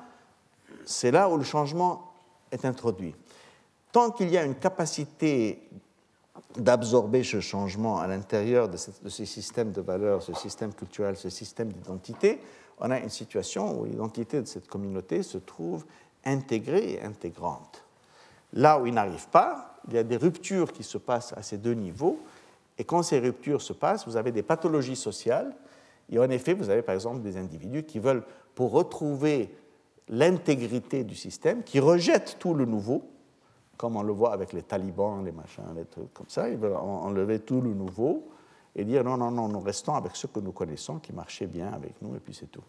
c'est là où le changement est introduit. Tant qu'il y a une capacité d'absorber ce changement à l'intérieur de, de, ces systèmes de valeurs, ce système culturel, ce système d'identité, on a une situation où l'identité de cette communauté se trouve intégrée et intégrante. Là où il n'arrive pas, il y a des ruptures qui se passent à ces deux niveaux. Et quand ces ruptures se passent, vous avez des pathologies sociales. Et en effet, vous avez par exemple des individus qui veulent, pour retrouver l'intégrité du système, qui rejette tout le nouveau, comme on le voit avec les talibans, les machins, les trucs comme ça. Ils veulent enlever tout le nouveau et dire non, non, non, nous restons avec ce que nous connaissons, qui marchait bien avec nous, et puis c'est tout.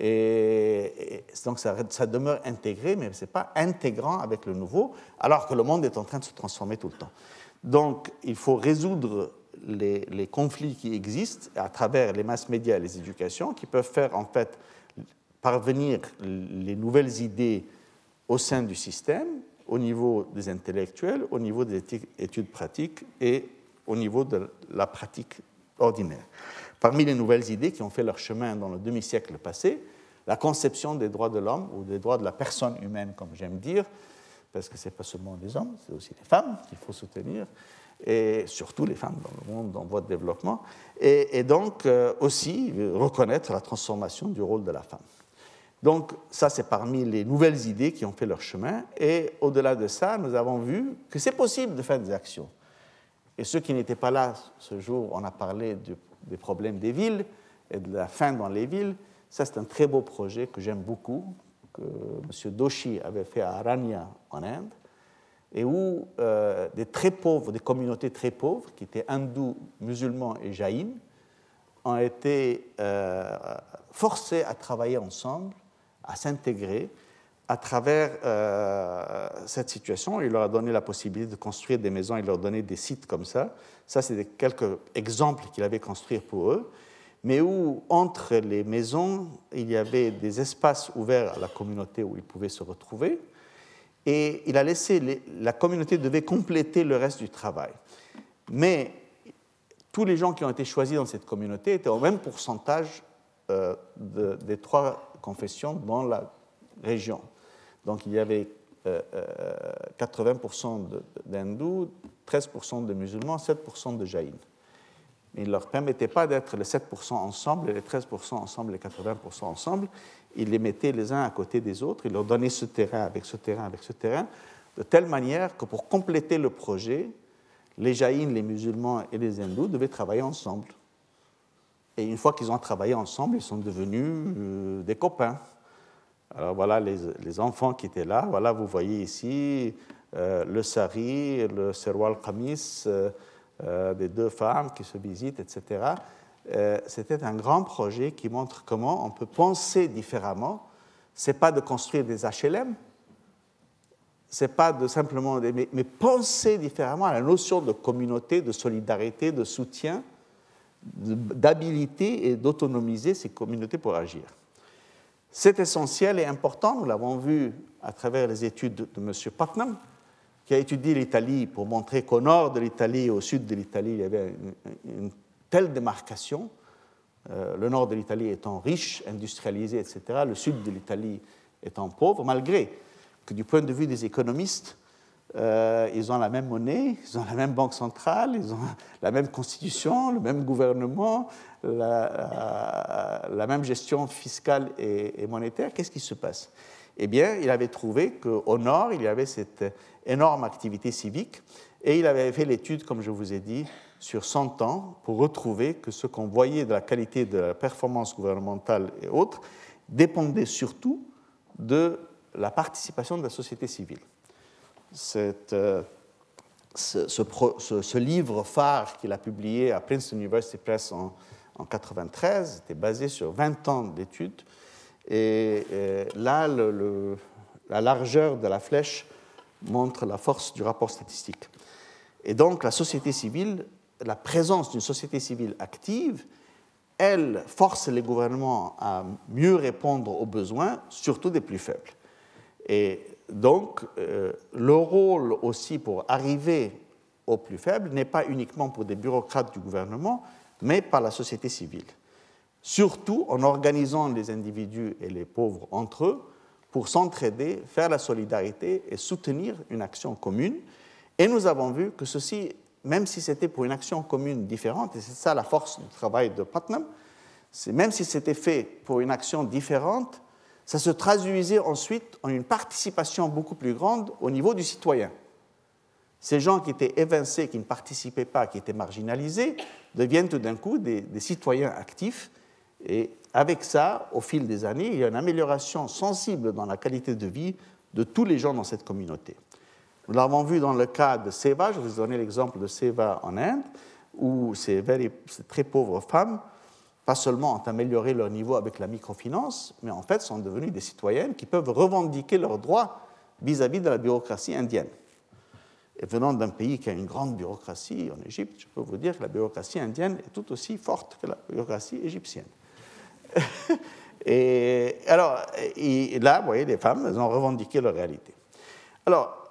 Et, donc ça, demeure intégré, mais ce n'est pas intégrant avec le nouveau, alors que le monde est en train de se transformer tout le temps. Donc il faut résoudre les, les conflits qui existent à travers les masses médias et les éducations, qui peuvent faire en fait parvenir les nouvelles idées au sein du système, au niveau des intellectuels, au niveau des études pratiques et au niveau de la pratique ordinaire. Parmi les nouvelles idées qui ont fait leur chemin dans le demi-siècle passé, la conception des droits de l'homme ou des droits de la personne humaine, comme j'aime dire, parce que ce n'est pas seulement les hommes, c'est aussi les femmes qu'il faut soutenir, et surtout les femmes dans le monde en voie de développement, et, donc euh, aussi reconnaître la transformation du rôle de la femme. Donc ça, c'est parmi les nouvelles idées qui ont fait leur chemin, et au-delà de ça, nous avons vu que c'est possible de faire des actions. Et ceux qui n'étaient pas là ce jour, on a parlé des problèmes des villes et de la faim dans les villes. Ça, c'est un très beau projet que j'aime beaucoup, que M. Doshi avait fait à Aranya en Inde, et où euh, des très pauvres, des communautés très pauvres, qui étaient hindous, musulmans et jaïns, ont été euh, forcés à travailler ensemble, à s'intégrer, à travers euh, cette situation, il leur a donné la possibilité de construire des maisons, il leur a donné des sites comme ça. Ça, c'est quelques exemples qu'il avait construits pour eux, mais où entre les maisons, il y avait des espaces ouverts à la communauté où ils pouvaient se retrouver. Et il a laissé, la communauté devait compléter le reste du travail. Mais tous les gens qui ont été choisis dans cette communauté étaient au même pourcentage euh, des trois confessions dans la région. Donc il y avait 80% euh, euh, d'hindous, 13% de musulmans, 7% de jaïns. Il ne leur permettait pas d'être les 7% ensemble, les 13% ensemble, les 80% ensemble. Il les mettait les uns à côté des autres, il leur donnait ce terrain avec ce terrain avec ce terrain, de telle manière que pour compléter le projet, les jaïns, les musulmans et les hindous devaient travailler ensemble. Et une fois qu'ils ont travaillé ensemble, ils sont devenus euh, des copains. Alors voilà les, enfants qui étaient là. Voilà, vous voyez ici euh, le sari, le serwal kamis, euh, des deux femmes qui se visitent, etc. C'était un grand projet qui montre comment on peut penser différemment. C'est pas de construire des HLM, c'est pas de simplement, mais, mais, penser différemment à la notion de communauté, de solidarité, de soutien, d'habilité et d'autonomiser ces communautés pour agir. C'est essentiel et important, nous l'avons vu à travers les études de M. Putnam, qui a étudié l'Italie pour montrer qu'au nord de l'Italie et au sud de l'Italie, il y avait une, telle démarcation, euh, le nord de l'Italie étant riche, industrialisé, etc., le sud de l'Italie étant pauvre, malgré que du point de vue des économistes, euh, ils ont la même monnaie, ils ont la même banque centrale, ils ont la même constitution, le même gouvernement, la, la même gestion fiscale et, monétaire. Qu'est-ce qui se passe? Eh bien, il avait trouvé qu'au nord, il y avait cette énorme activité civique et il avait fait l'étude, comme je vous ai dit, sur 100 ans pour retrouver que ce qu'on voyait de la qualité de la performance gouvernementale et autres dépendait surtout de la participation de la société civile euh, ce, livre phare qu'il a publié à Princeton University Press en, en 93 était basé sur 20 ans d'études. Et, là, le, la largeur de la flèche montre la force du rapport statistique. Et donc, la société civile, la présence d'une société civile active, elle force les gouvernements à mieux répondre aux besoins, surtout des plus faibles. Et donc, euh, le rôle aussi pour arriver aux plus faibles n'est pas uniquement pour des bureaucrates du gouvernement, mais par la société civile. Surtout en organisant les individus et les pauvres entre eux pour s'entraider, faire la solidarité et soutenir une action commune. Et nous avons vu que ceci, même si c'était pour une action commune différente, et c'est ça la force du travail de Putnam, même si c'était fait pour une action différente, ça se traduisait ensuite en une participation beaucoup plus grande au niveau du citoyen. Ces gens qui étaient évincés, qui ne participaient pas, qui étaient marginalisés, deviennent tout d'un coup des, citoyens actifs et avec ça, au fil des années, il y a une amélioration sensible dans la qualité de vie de tous les gens dans cette communauté. Nous l'avons vu dans le cas de Seva, je vous ai donné l'exemple de Seva en Inde, où ces, très pauvres femmes, pas seulement ont amélioré leur niveau avec la microfinance, mais en fait sont devenues des citoyennes qui peuvent revendiquer leurs droits vis-à-vis de la bureaucratie indienne. Et venant d'un pays qui a une grande bureaucratie, en Égypte, je peux vous dire que la bureaucratie indienne est tout aussi forte que la bureaucratie égyptienne. et alors, là, vous voyez, les femmes, elles ont revendiqué leur réalité. Alors,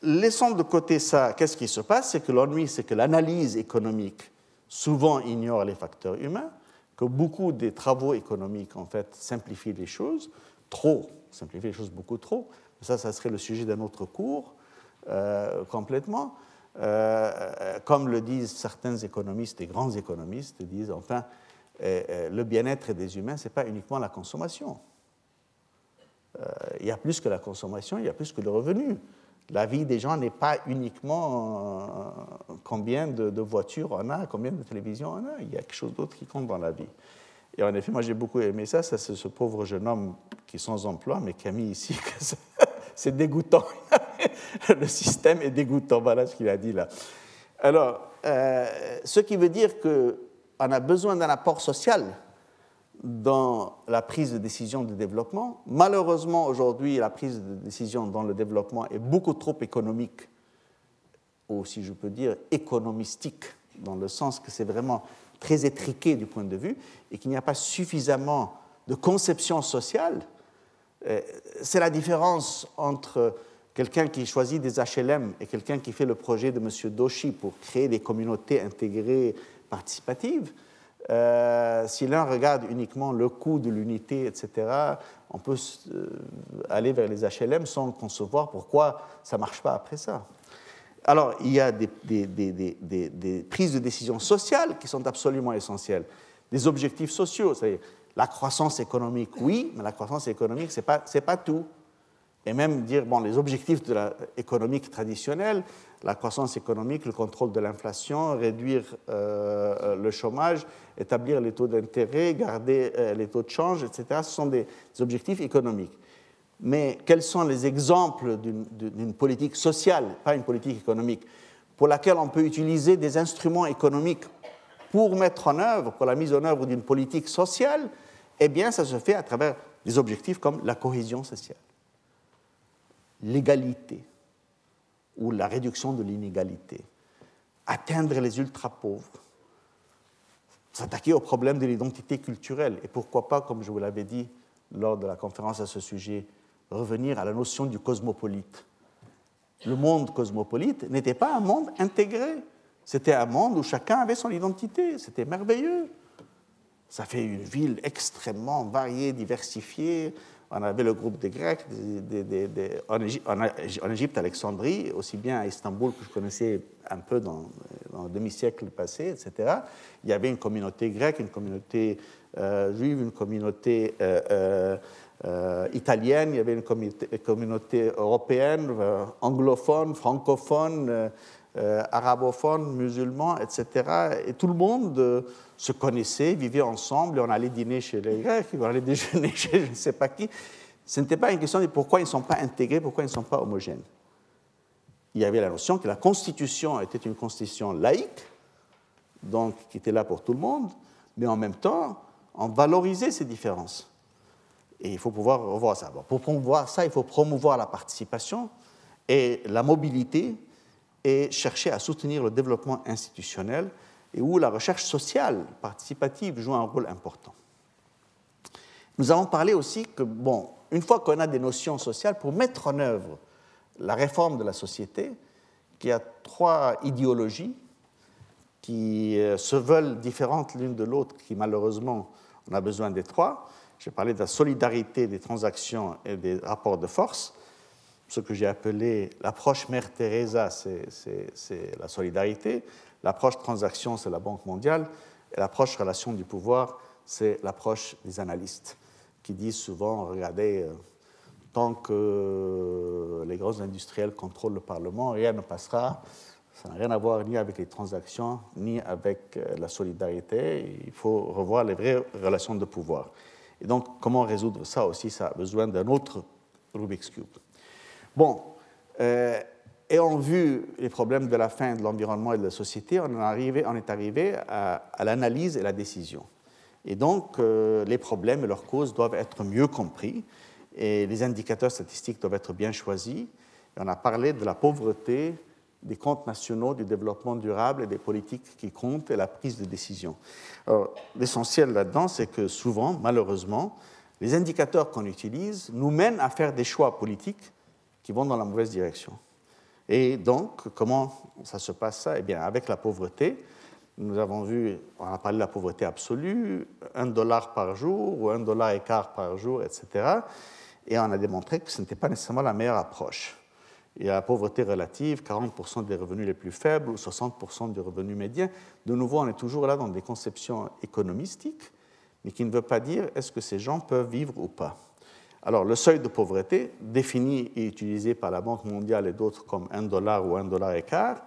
laissons de côté ça, qu'est-ce qui se passe? C'est que l'ennui, c'est que l'analyse économique souvent ignore les facteurs humains, que beaucoup des travaux économiques, en fait, simplifient les choses, trop, simplifient les choses beaucoup trop. Ça, ça serait le sujet d'un autre cours, euh, complètement. Euh, comme le disent certains économistes, des grands économistes, disent, enfin, euh, le bien-être des humains, ce n'est pas uniquement la consommation. il y a plus que la consommation, il y a plus que le revenu. La vie des gens n'est pas uniquement euh, combien de, voitures on a, combien de télévisions on a. Il y a quelque chose d'autre qui compte dans la vie. Et en effet, moi j'ai beaucoup aimé ça. c'est ce pauvre jeune homme qui est sans emploi, mais qui a mis ici que c'est dégoûtant. Le système est dégoûtant. Voilà ce qu'il a dit là. Alors, euh, ce qui veut dire qu'on a besoin d'un apport social dans la prise de décision de développement. Malheureusement, aujourd'hui, la prise de décision dans le développement est beaucoup trop économique, ou si je peux dire économistique, dans le sens que c'est vraiment très étriqué du point de vue, et qu'il n'y a pas suffisamment de conception sociale. Euh, c'est la différence entre quelqu'un qui choisit des HLM et quelqu'un qui fait le projet de M. Doshi pour créer des communautés intégrées participatives. Euh, si l'un regarde uniquement le coût de l'unité, etc., on peut euh, aller vers les HLM sans concevoir pourquoi ça ne marche pas après ça? Alors, il y a des, prises de décision sociales qui sont absolument essentielles, des objectifs sociaux, c'est-à-dire la croissance économique, oui, mais la croissance économique, ce n'est pas, pas tout et même dire bon, les objectifs de la traditionnelle, la croissance économique, le contrôle de l'inflation, réduire euh, le chômage, établir les taux d'intérêt, garder euh, les taux de change, etc. Ce sont des, objectifs économiques. Mais quels sont les exemples d'une politique sociale, pas une politique économique, pour laquelle on peut utiliser des instruments économiques pour mettre en œuvre, pour la mise en œuvre d'une politique sociale? Eh bien, ça se fait à travers des objectifs comme la cohésion sociale l'égalité ou la réduction de l'inégalité, atteindre les ultra-pauvres, s'attaquer au problème de l'identité culturelle et pourquoi pas, comme je vous l'avais dit lors de la conférence à ce sujet, revenir à la notion du cosmopolite. Le monde cosmopolite n'était pas un monde intégré, c'était un monde où chacun avait son identité, c'était merveilleux. Ça fait une ville extrêmement variée, diversifiée, on avait le groupe des Grecs en, Égypte, Alexandrie, aussi bien à Istanbul que je connaissais un peu dans, le demi-siècle passé, etc. Il y avait une communauté grecque, une communauté euh, juive, une communauté euh, euh, italienne, il y avait une communauté, européenne, anglophone, francophone, arabophone, musulman, etc. Et tout le monde se connaissaient, vivaient ensemble, on allait dîner chez les Grecs, on allait déjeuner chez je ne sais pas qui. Ce n'était pas une question de pourquoi ils ne sont pas intégrés, pourquoi ils ne sont pas homogènes. Il y avait la notion que la Constitution était une constitution laïque, donc qui était là pour tout le monde, mais en même temps, on valorisait ces différences. Et il faut pouvoir revoir ça. pour promouvoir ça, il faut promouvoir la participation et la mobilité et chercher à soutenir le développement institutionnel et où la recherche sociale participative joue un rôle important. Nous avons parlé aussi que, bon, une fois qu'on a des notions sociales, pour mettre en œuvre la réforme de la société, qu'il y a trois idéologies qui euh, se veulent différentes l'une de l'autre, qui malheureusement, on a besoin des trois. J'ai parlé de la solidarité des transactions et des rapports de force. Ce que j'ai appelé l'approche Mère Teresa, c'est la solidarité. L'approche transaction, c'est la Banque mondiale, et l'approche relation du pouvoir, c'est l'approche des analystes, qui disent souvent, regardez, euh, tant que les grands industriels contrôlent le Parlement, rien ne passera. Ça n'a rien à voir ni avec les transactions, ni avec euh, la solidarité. Il faut revoir les vraies relations de pouvoir. Et donc, comment résoudre ça aussi? Ça a besoin d'un autre Rubik's Cube. Bon, euh, ayant vu les problèmes de la fin de l'environnement et de la société, on, est arrivé, à, l'analyse et la décision. Et donc, euh, les problèmes et leurs causes doivent être mieux compris et les indicateurs statistiques doivent être bien choisis. Et on a parlé de la pauvreté, des comptes nationaux du développement durable et des politiques qui comptent et la prise de décision. L'essentiel là-dedans, c'est que souvent, malheureusement, les indicateurs qu'on utilise nous mènent à faire des choix politiques qui vont dans la mauvaise direction. Et donc, comment ça se passe ça? Eh bien, avec la pauvreté, nous avons vu, on a parlé de la pauvreté absolue, un dollar par jour ou un dollar et quart par jour, etc. Et on a démontré que ce n'était pas nécessairement la meilleure approche. Il y a la pauvreté relative, 40% des revenus les plus faibles ou 60% des revenus médiens. De nouveau, on est toujours là dans des conceptions économistiques, mais qui ne veut pas dire est-ce que ces gens peuvent vivre ou pas. Alors, le seuil de pauvreté, défini et utilisé par la Banque mondiale et d'autres comme 1 dollar ou 1 dollar et quart,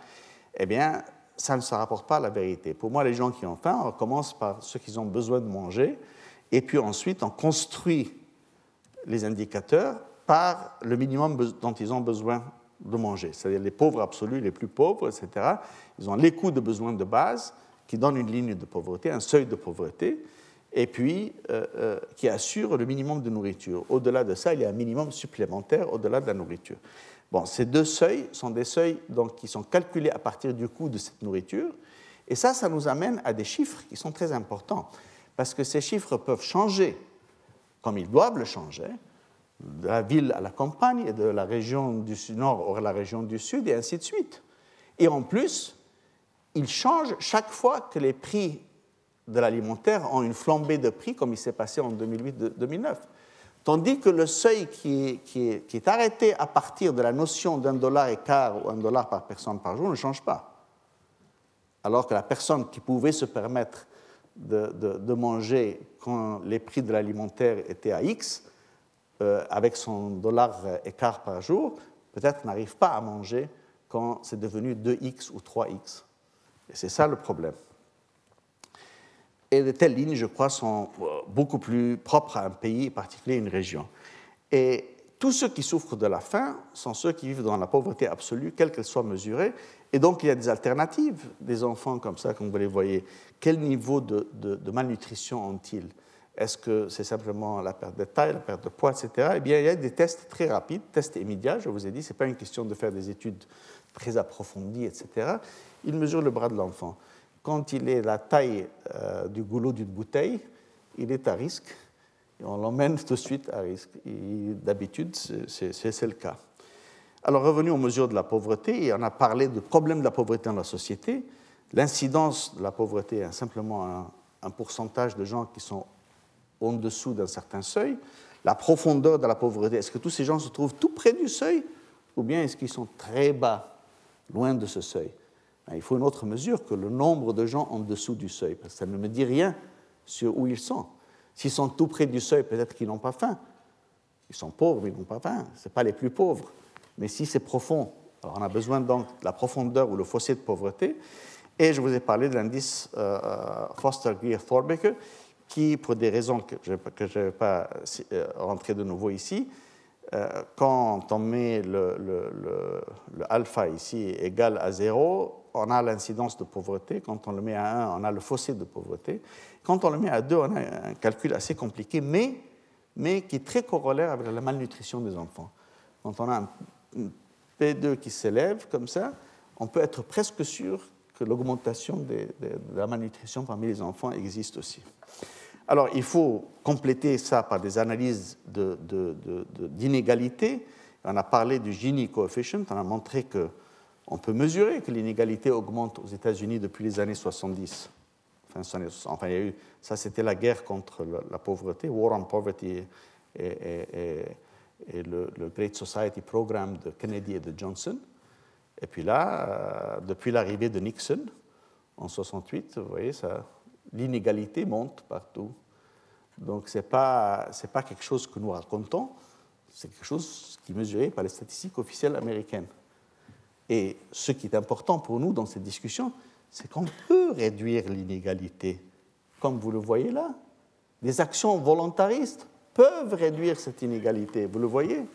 eh bien, ça ne se rapporte pas à la vérité. Pour moi, les gens qui ont faim, on commence par ceux qui ont besoin de manger, et puis ensuite, on construit les indicateurs par le minimum dont ils ont besoin de manger. C'est-à-dire les pauvres absolus, les plus pauvres, etc. Ils ont les coûts de besoins de base qui donnent une ligne de pauvreté, un seuil de pauvreté, et puis euh, euh, qui assure le minimum de nourriture. Au-delà de ça, il y a un minimum supplémentaire au-delà de la nourriture. Bon, ces deux seuils sont des seuils donc, qui sont calculés à partir du coût de cette nourriture, et ça, ça nous amène à des chiffres qui sont très importants, parce que ces chiffres peuvent changer comme ils doivent le changer, de la ville à la campagne et de la région du nord à la région du sud et ainsi de suite. Et en plus, il change chaque fois que les prix de l'alimentaire ont une flambée de prix, comme il s'est passé en 2008-2009. Tandis que le seuil qui est, arrêté à partir de la notion d'un dollar et quart ou un dollar par personne par jour ne change pas. Alors que la personne qui pouvait se permettre de, manger quand les prix de l'alimentaire étaient à X, euh, avec son dollar écart par jour, peut-être n'arrive pas à manger quand c'est devenu 2x ou 3x. Et c'est ça le problème. Et de telles lignes, je crois, sont euh, beaucoup plus propres à un pays, en particulier une région. Et tous ceux qui souffrent de la faim sont ceux qui vivent dans la pauvreté absolue, quelle qu'elle soit mesurée. Et donc, il y a des alternatives. Des enfants comme ça, comme vous les voyez, quel niveau de, de malnutrition ont-ils? Est-ce que c'est simplement la perte de taille, la perte de poids, etc. Eh bien, il y a des tests très rapides, tests immédiats, je vous ai dit, ce n'est pas une question de faire des études très approfondies, etc. Il mesure le bras de l'enfant. Quand il est la taille euh, du goulot d'une bouteille, il est à risque, on l'emmène tout de suite à risque. D'habitude, c'est le cas. Alors, revenons aux mesures de la pauvreté, et on a parlé du problème de la pauvreté dans la société. L'incidence de la pauvreté est simplement un, un pourcentage de gens qui sont en dessous d'un certain seuil, la profondeur de la pauvreté, est-ce que tous ces gens se trouvent tout près du seuil ou bien est-ce qu'ils sont très bas, loin de ce seuil? Il faut une autre mesure que le nombre de gens en dessous du seuil, parce que ça ne me dit rien sur où ils sont. S'ils sont tout près du seuil, peut-être qu'ils n'ont pas faim. Ils sont pauvres, ils n'ont pas faim. Ce pas les plus pauvres. Mais si c'est profond, alors on a besoin donc de la profondeur ou le fossé de pauvreté. Et je vous ai parlé de l'indice euh, euh, Foster-Greer-Thorbecke, qui, pour des raisons que je ne vais pas euh, rentrer de nouveau ici, quand on met le, le, alpha ici égal à 0, on a l'incidence de pauvreté. Quand on le met à 1, on a le fossé de pauvreté. Quand on le met à 2, on a un calcul assez compliqué, mais, mais qui est très corollaire avec la malnutrition des enfants. Quand on a un P2 qui s'élève comme ça, on peut être presque sûr que l'augmentation de, la malnutrition parmi les enfants existe aussi. Alors, il faut compléter ça par des analyses d'inégalité. on a parlé du Gini coefficient, on a montré qu'on peut mesurer que l'inégalité augmente aux États-Unis depuis les années 70. Enfin, ça c'était la guerre contre la pauvreté, War on Poverty et, le, Great Society Program de Kennedy et de Johnson. Et puis là, euh, depuis l'arrivée de Nixon en 68, vous voyez, l'inégalité monte partout. Donc ce n'est pas, pas quelque chose que nous racontons, c'est quelque chose qui est mesuré par les statistiques officielles américaines. Et ce qui est important pour nous dans cette discussion, c'est qu'on peut réduire l'inégalité. Comme vous le voyez là, des actions volontaristes peuvent réduire cette inégalité. Vous le voyez?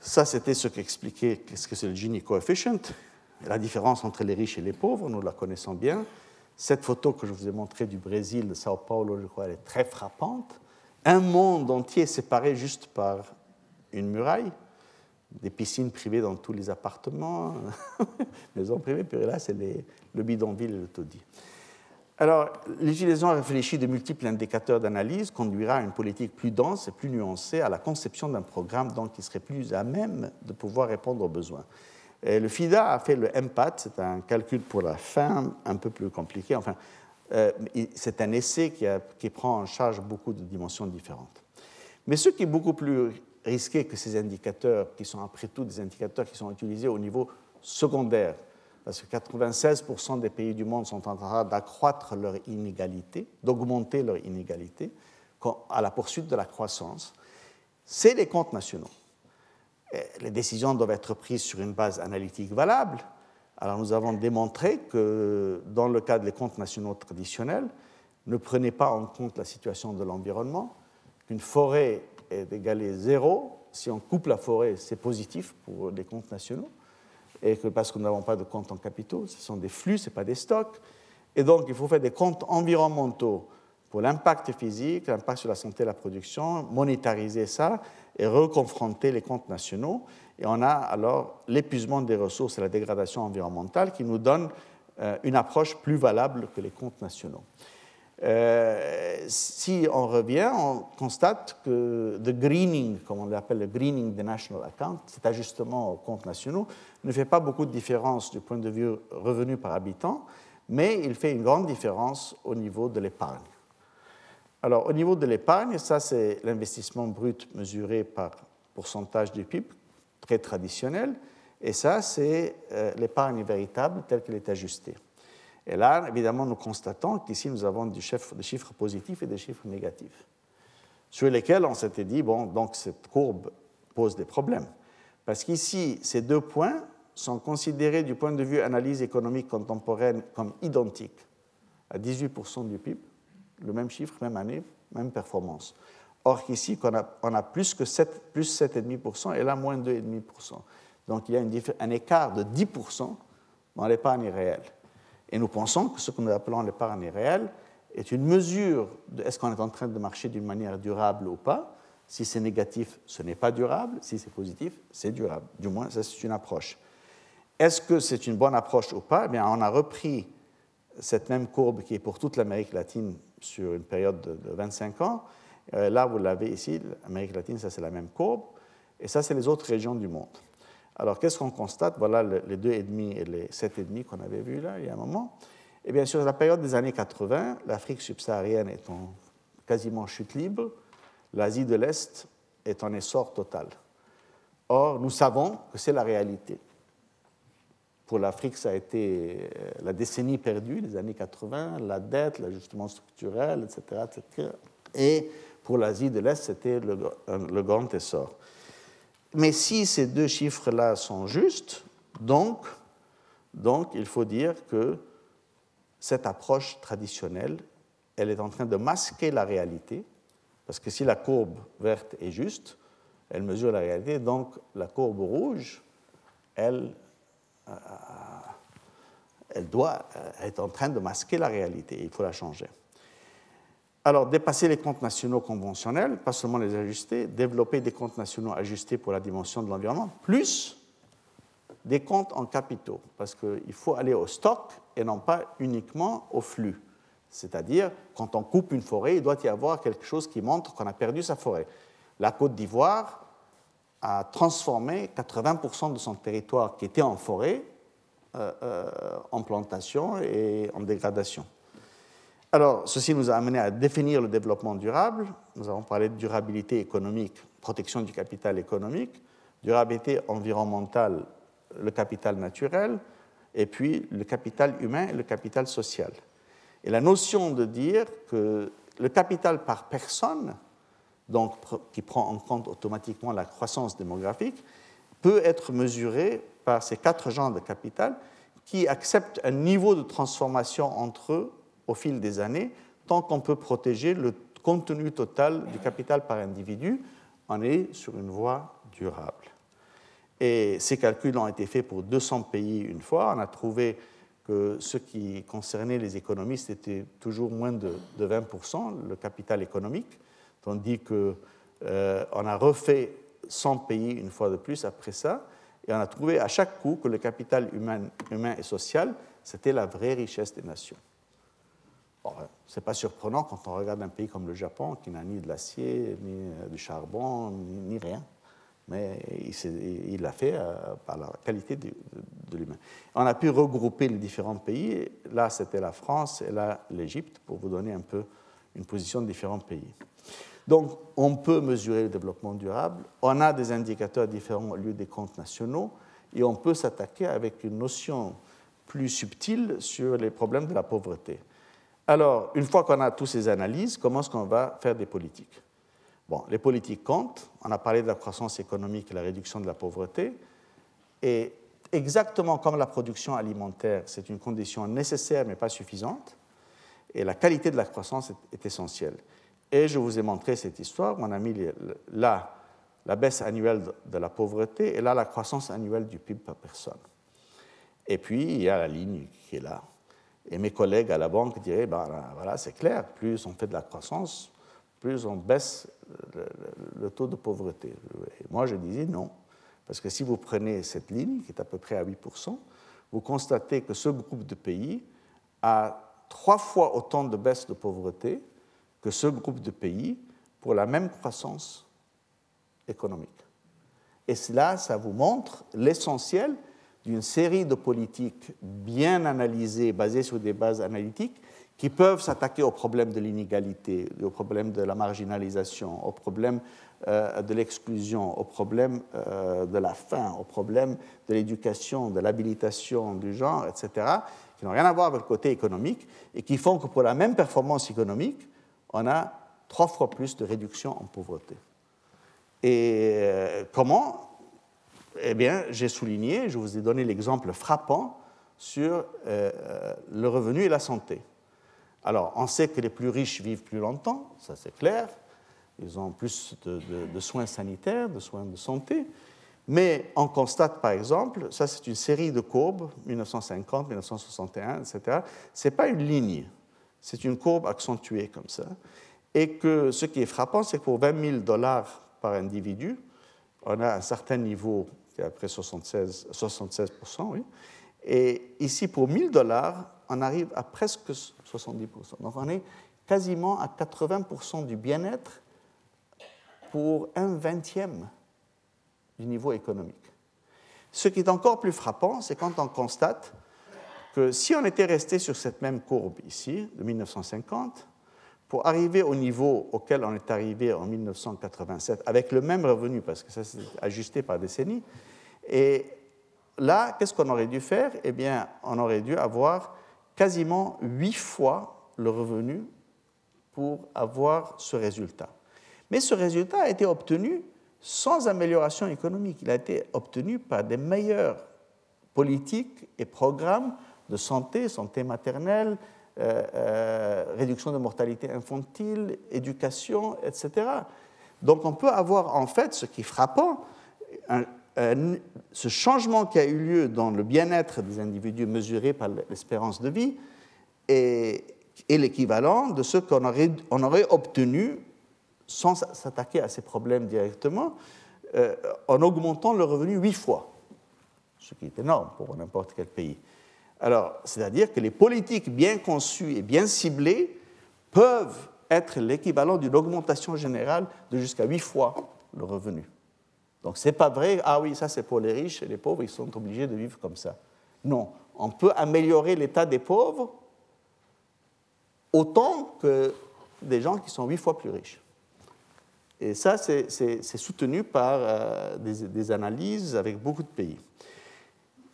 Ça, c'était ce qu'expliquait ce que c'est le Gini coefficient, la différence entre les riches et les pauvres, nous la connaissons bien. Cette photo que je vous ai montrée du Brésil, de Sao Paulo, je crois, elle est très frappante. Un monde entier séparé juste par une muraille, des piscines privées dans tous les appartements, maisons privées, puis là, c'est le bidonville et le taudis. Alors, l'utilisation réfléchie de multiples indicateurs d'analyse conduira à une politique plus dense et plus nuancée, à la conception d'un programme donc, qui serait plus à même de pouvoir répondre aux besoins. le FIDA a fait le MPAT, c'est un calcul pour la fin un peu plus compliqué. Enfin, euh, c'est un essai qui, prend en charge beaucoup de dimensions différentes. Mais ce qui est beaucoup plus risqué que ces indicateurs, qui sont après tout des indicateurs qui sont utilisés au niveau secondaire, parce que 96% des pays du monde sont en train d'accroître leur inégalité, d'augmenter leur inégalité à la poursuite de la croissance, c'est les comptes nationaux. Les décisions doivent être prises sur une base analytique valable. Alors nous avons démontré que dans le cas des comptes nationaux traditionnels, ne prenez pas en compte la situation de l'environnement, qu'une forêt est égalé zéro. Si on coupe la forêt, c'est positif pour les comptes nationaux. Et que parce que nous n'avons pas de comptes en capitaux, ce sont des flux, ce n'est pas des stocks. Et donc, il faut faire des comptes environnementaux pour l'impact physique, l'impact sur la santé et la production, monétariser ça et reconfronter les comptes nationaux. Et on a alors l'épuisement des ressources et la dégradation environnementale qui nous donne euh, une approche plus valable que les comptes nationaux. Euh, si on revient, on constate que le greening, comme on l'appelle le greening des national accounts, cet ajustement aux comptes nationaux, ne fait pas beaucoup de différence du point de vue revenu par habitant, mais il fait une grande différence au niveau de l'épargne. Alors, au niveau de l'épargne, ça c'est l'investissement brut mesuré par pourcentage du PIB, très traditionnel, et ça c'est euh, l'épargne véritable telle qu'elle est ajustée. Et là, évidemment, nous constatons qu'ici, nous avons des chiffres, positifs et des chiffres négatifs, sur lesquels on s'était dit, bon, donc cette courbe pose des problèmes. Parce qu'ici, ces deux points sont considérés du point de vue analyse économique contemporaine comme identiques à 18% du PIB, le même chiffre, même année, même performance. Or qu'ici, on a, plus que 7, plus 7,5% et là, moins 2,5%. Donc il y a un écart de 10% dans l'épargne réelle. Et nous pensons que ce que nous appelons l'épargne réelle est une mesure de est-ce qu'on est en train de marcher d'une manière durable ou pas. Si c'est négatif, ce n'est pas durable. Si c'est positif, c'est durable. Du moins, ça, c'est une approche. Est-ce que c'est une bonne approche ou pas? Eh bien, On a repris cette même courbe qui est pour toute l'Amérique latine sur une période de 25 ans. Euh, là, vous l'avez ici, l'Amérique latine, ça c'est la même courbe. Et ça, c'est les autres régions du monde. Alors, qu'est-ce qu'on constate? Voilà les 2,5 et les 7,5 qu'on avait vus là, il y a un moment. Et bien, sur la période des années 80, l'Afrique subsaharienne est en quasiment chute libre, l'Asie de l'Est est en essor total. Or, nous savons que c'est la réalité. Pour l'Afrique, ça a été euh, la décennie perdue, les années 80, la dette, l'ajustement structurel, etc., etc. Et pour l'Asie de l'Est, c'était le grand essor. Mais si ces deux chiffres-là sont justes, donc, il faut dire que cette approche traditionnelle, elle est en train de masquer la réalité, parce que si la courbe verte est juste, elle mesure la réalité, donc la courbe rouge, elle, euh, elle doit être en train de masquer la réalité, il faut la changer. Alors, dépasser les comptes nationaux conventionnels, pas seulement les ajuster, développer des comptes nationaux ajustés pour la dimension de l'environnement, plus des comptes en capitaux, parce qu'il faut aller au stock et non pas uniquement au flux. C'est-à-dire, quand on coupe une forêt, il doit y avoir quelque chose qui montre qu'on a perdu sa forêt. La Côte d'Ivoire a transformé 80% de son territoire qui était en forêt euh, euh, en plantation et en dégradation. Alors, ceci nous a amené à définir le développement durable. Nous avons parlé de durabilité économique, protection du capital économique, durabilité environnementale, le capital naturel, et puis le capital humain et le capital social. Et la notion de dire que le capital par personne, donc qui prend en compte automatiquement la croissance démographique, peut être mesurée par ces quatre genres de capital qui acceptent un niveau de transformation entre eux au fil des années, tant qu'on peut protéger le contenu total du capital par individu, on est sur une voie durable. Et ces calculs ont été faits pour 200 pays une fois. On a trouvé que ce qui concernait les économistes était toujours moins de, 20%, le capital économique, tandis qu'on euh, a refait 100 pays une fois de plus après ça, et on a trouvé à chaque coup que le capital humain, humain et social, c'était la vraie richesse des nations. Ce n'est pas surprenant quand on regarde un pays comme le Japon, qui n'a ni de l'acier, ni euh, du charbon, ni rien mais il l'a fait euh, par la qualité de, l'humain. On a pu regrouper les différents pays. Là, c'était la France et là, l'Égypte, pour vous donner un peu une position de différents pays. Donc, on peut mesurer le développement durable. On a des indicateurs différents au lieu des comptes nationaux et on peut s'attaquer avec une notion plus subtile sur les problèmes de la pauvreté. Alors, une fois qu'on a toutes ces analyses, comment est-ce qu'on va faire des politiques? Bon, les politiques comptent. On a parlé de la croissance économique et la réduction de la pauvreté. Et exactement comme la production alimentaire, c'est une condition nécessaire mais pas suffisante. Et la qualité de la croissance est, essentielle. Et je vous ai montré cette histoire. On a mis là la baisse annuelle de la pauvreté et là la croissance annuelle du PIB par personne. Et puis, il y a la ligne qui est là. Et mes collègues à la banque diraient, ben, voilà, c'est clair, plus on fait de la croissance, plus on baisse le, taux de pauvreté. Et moi, je disais non, parce que si vous prenez cette ligne, qui est à peu près à 8%, vous constatez que ce groupe de pays a trois fois autant de baisse de pauvreté que ce groupe de pays pour la même croissance économique. Et cela, ça vous montre l'essentiel d'une série de politiques bien analysées, basées sur des bases analytiques, qui peuvent s'attaquer au problème de l'inégalité, au problème de la marginalisation, au problème euh, de l'exclusion, au problème euh, de la faim, au problème de l'éducation, de l'habilitation du genre, etc., qui n'ont rien à voir avec le côté économique et qui font que pour la même performance économique, on a trois fois plus de réduction en pauvreté. Et euh, comment? Eh bien, j'ai souligné, je vous ai donné l'exemple frappant sur le revenu et la santé. Alors, on sait que les plus riches vivent plus longtemps, ça c'est clair. Ils ont plus de, soins sanitaires, de soins de santé. Mais on constate, par exemple, ça c'est une série de courbes, 1950, 1961, etc. Ce n'est pas une ligne, c'est une courbe accentuée comme ça. Et que ce qui est frappant, c'est que pour 20 000 dollars par individu, on a un certain niveau, qui est à peu 76, 76 oui. Et ici, pour 1000 dollars, on arrive à presque 70%. Donc on est quasiment à 80% du bien-être pour un vingtième du niveau économique. Ce qui est encore plus frappant, c'est quand on constate que si on était resté sur cette même courbe ici, de 1950, pour arriver au niveau auquel on est arrivé en 1987, avec le même revenu, parce que ça s'est ajusté par décennie, et là, qu'est-ce qu'on aurait dû faire? Eh bien, on aurait dû avoir quasiment huit fois le revenu pour avoir ce résultat. Mais ce résultat a été obtenu sans amélioration économique. Il a été obtenu par des meilleures politiques et programmes de santé, santé maternelle, réduction de mortalité infantile, éducation, etc. Donc on peut avoir en fait, ce qui est frappant, euh, ce changement qui a eu lieu dans le bien-être des individus mesuré par l'espérance de vie est, l'équivalent de ce qu'on aurait, on aurait obtenu sans s'attaquer à ces problèmes directement, euh, en augmentant le revenu huit fois, ce qui est énorme pour n'importe quel pays. Alors, c'est-à-dire que les politiques bien conçues et bien ciblées peuvent être l'équivalent d'une augmentation générale de jusqu'à huit fois le revenu. Donc ce n'est pas vrai, ah oui, ça c'est pour les riches et les pauvres, ils sont obligés de vivre comme ça. Non, on peut améliorer l'état des pauvres autant que des gens qui sont huit fois plus riches. Et ça, c'est soutenu par euh, des, analyses avec beaucoup de pays.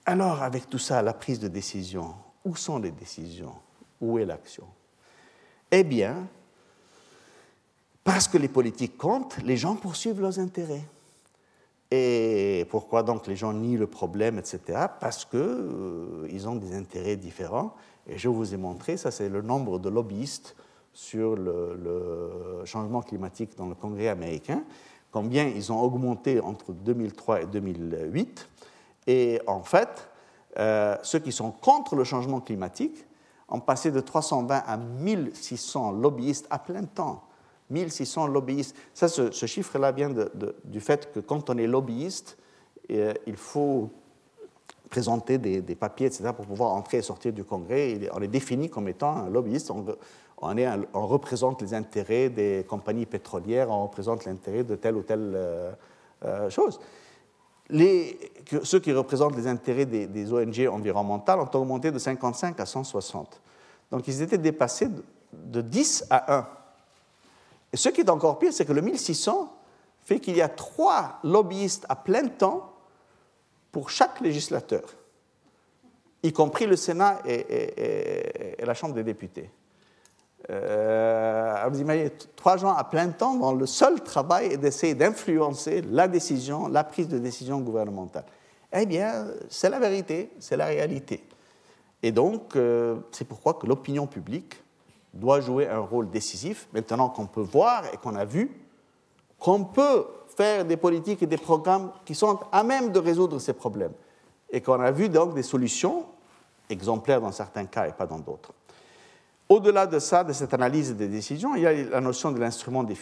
Alors, avec tout ça, la prise de décision, où sont les décisions? Où est l'action? Eh bien, parce que les politiques comptent, les gens poursuivent leurs intérêts. Et pourquoi donc les gens nient le problème, etc. Parce qu'ils euh, ont des intérêts différents. Et je vous ai montré, ça c'est le nombre de lobbyistes sur le, le, changement climatique dans le Congrès américain, combien ils ont augmenté entre 2003 et 2008. Et en fait, euh, ceux qui sont contre le changement climatique ont passé de 320 à 1600 lobbyistes à plein temps. 1600 lobbyistes. Ça, ce, chiffre-là vient du fait que quand on est lobbyiste, euh, il faut présenter des, papiers, etc., pour pouvoir entrer et sortir du Congrès. on est défini comme étant un lobbyiste. On, représente les intérêts des compagnies pétrolières, on représente l'intérêt de telle ou telle euh, chose ceux qui représentent les intérêts des, ONG environnementales ont augmenté de 55 à 160. Donc ils étaient dépassés de, 10 à 1. Et ce qui est encore pire, c'est que le 1600 fait qu'il y a trois lobbyistes à plein temps pour chaque législateur, y compris le Sénat et la Chambre des députés. Euh, vous imaginez trois gens à plein temps dont le seul travail est d'essayer d'influencer la décision, la prise de décision gouvernementale. Eh bien, c'est la vérité, c'est la réalité. Et donc, euh, c'est pourquoi que l'opinion publique doit jouer un rôle décisif, maintenant qu'on peut voir et qu'on a vu qu'on peut faire des politiques et des programmes qui sont à même de résoudre ces problèmes. Et qu'on a vu donc des solutions exemplaires dans certains cas et pas dans d'autres. Au-delà de ça, de cette analyse des décisions, il y a la notion de l'instrument des,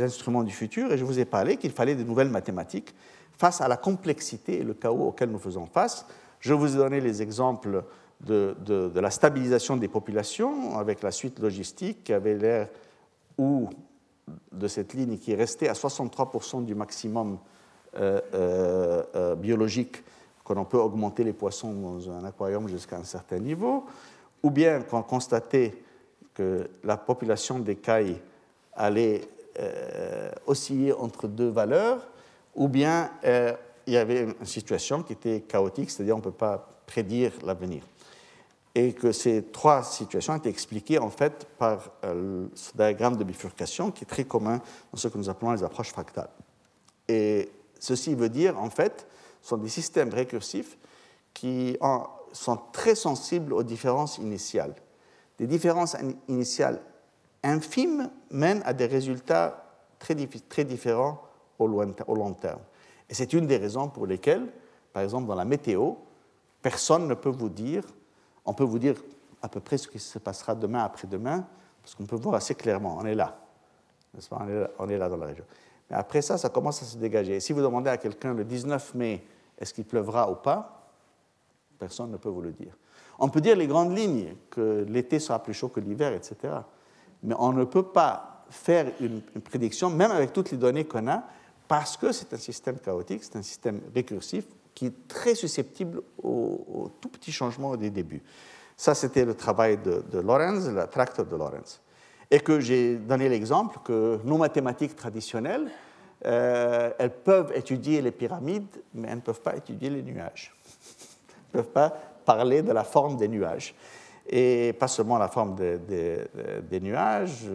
instruments du futur, et je vous ai parlé qu'il fallait de nouvelles mathématiques face à la complexité et le chaos auquel nous faisons face. Je vous ai donné les exemples de, la stabilisation des populations avec la suite logistique qui avait l'air ou de cette ligne qui est restée à 63% du maximum euh, euh, euh, biologique, peut augmenter les poissons dans un aquarium jusqu'à un certain niveau, ou bien qu'on constatait que la population des cailles allait euh, osciller entre deux valeurs, ou bien euh, il y avait une situation qui était chaotique, c'est-à-dire on ne peut pas prédire l'avenir. Et que ces trois situations étaient expliquées en fait par euh, ce diagramme de bifurcation qui est très commun dans ce que nous appelons les approches fractales. Et ceci veut dire en fait, ce sont des systèmes récursifs qui ont sont très sensibles aux différences initiales. Des différences initiales infimes mènent à des résultats très, différents au, long terme. Et c'est une des raisons pour lesquelles, par exemple, dans la météo, personne ne peut vous dire, on peut vous dire à peu près ce qui se passera demain après-demain, parce qu'on peut voir assez clairement, on est là, on est là, on est là dans la région. Mais après ça, ça commence à se dégager. Et si vous demandez à quelqu'un le 19 mai, est-ce qu'il pleuvra ou pas, Personne ne peut vous le dire. On peut dire les grandes lignes, que l'été sera plus chaud que l'hiver, etc. Mais on ne peut pas faire une, prédiction, même avec toutes les données qu'on a, parce que c'est un système chaotique, c'est un système récursif qui est très susceptible aux, tout petits changements des débuts. Ça, c'était le travail de, Lorenz, la tracteur de Lorenz. Et que j'ai donné l'exemple que nos mathématiques traditionnelles, euh, elles peuvent étudier les pyramides, mais elles ne peuvent pas étudier les nuages ne peuvent pas parler de la forme des nuages. Et pas seulement la forme des nuages,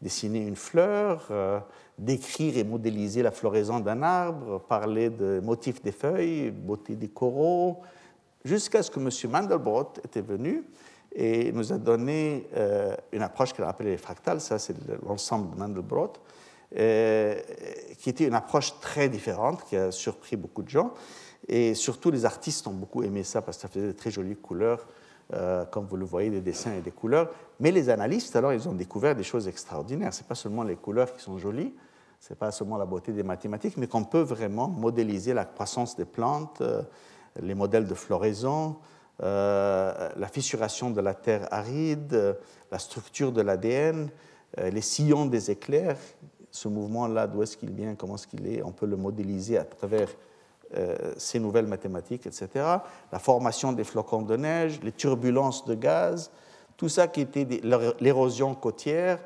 dessiner une fleur, euh, décrire et modéliser la floraison d'un arbre, parler de motifs des feuilles, beauté des coraux, jusqu'à ce que M. Mandelbrot était venu et nous a donné euh, une approche qu'il a appelée les fractales, ça c'est l'ensemble de Mandelbrot, euh, qui était une approche très différente, qui a surpris beaucoup de gens. Et surtout, les artistes ont beaucoup aimé ça parce que ça faisait de très jolies couleurs, euh, comme vous le voyez, des dessins et des couleurs. Mais les analystes, alors, ils ont découvert des choses extraordinaires. Ce n'est pas seulement les couleurs qui sont jolies, ce n'est pas seulement la beauté des mathématiques, mais qu'on peut vraiment modéliser la croissance des plantes, euh, les modèles de floraison, euh, la fissuration de la terre aride, la structure de l'ADN, les sillons des éclairs. Ce mouvement-là, d'où est-ce qu'il vient, comment est-ce qu'il est, on peut le modéliser à travers ces nouvelles mathématiques, etc. La formation des flocons de neige, les turbulences de gaz, tout ça qui était l'érosion côtière,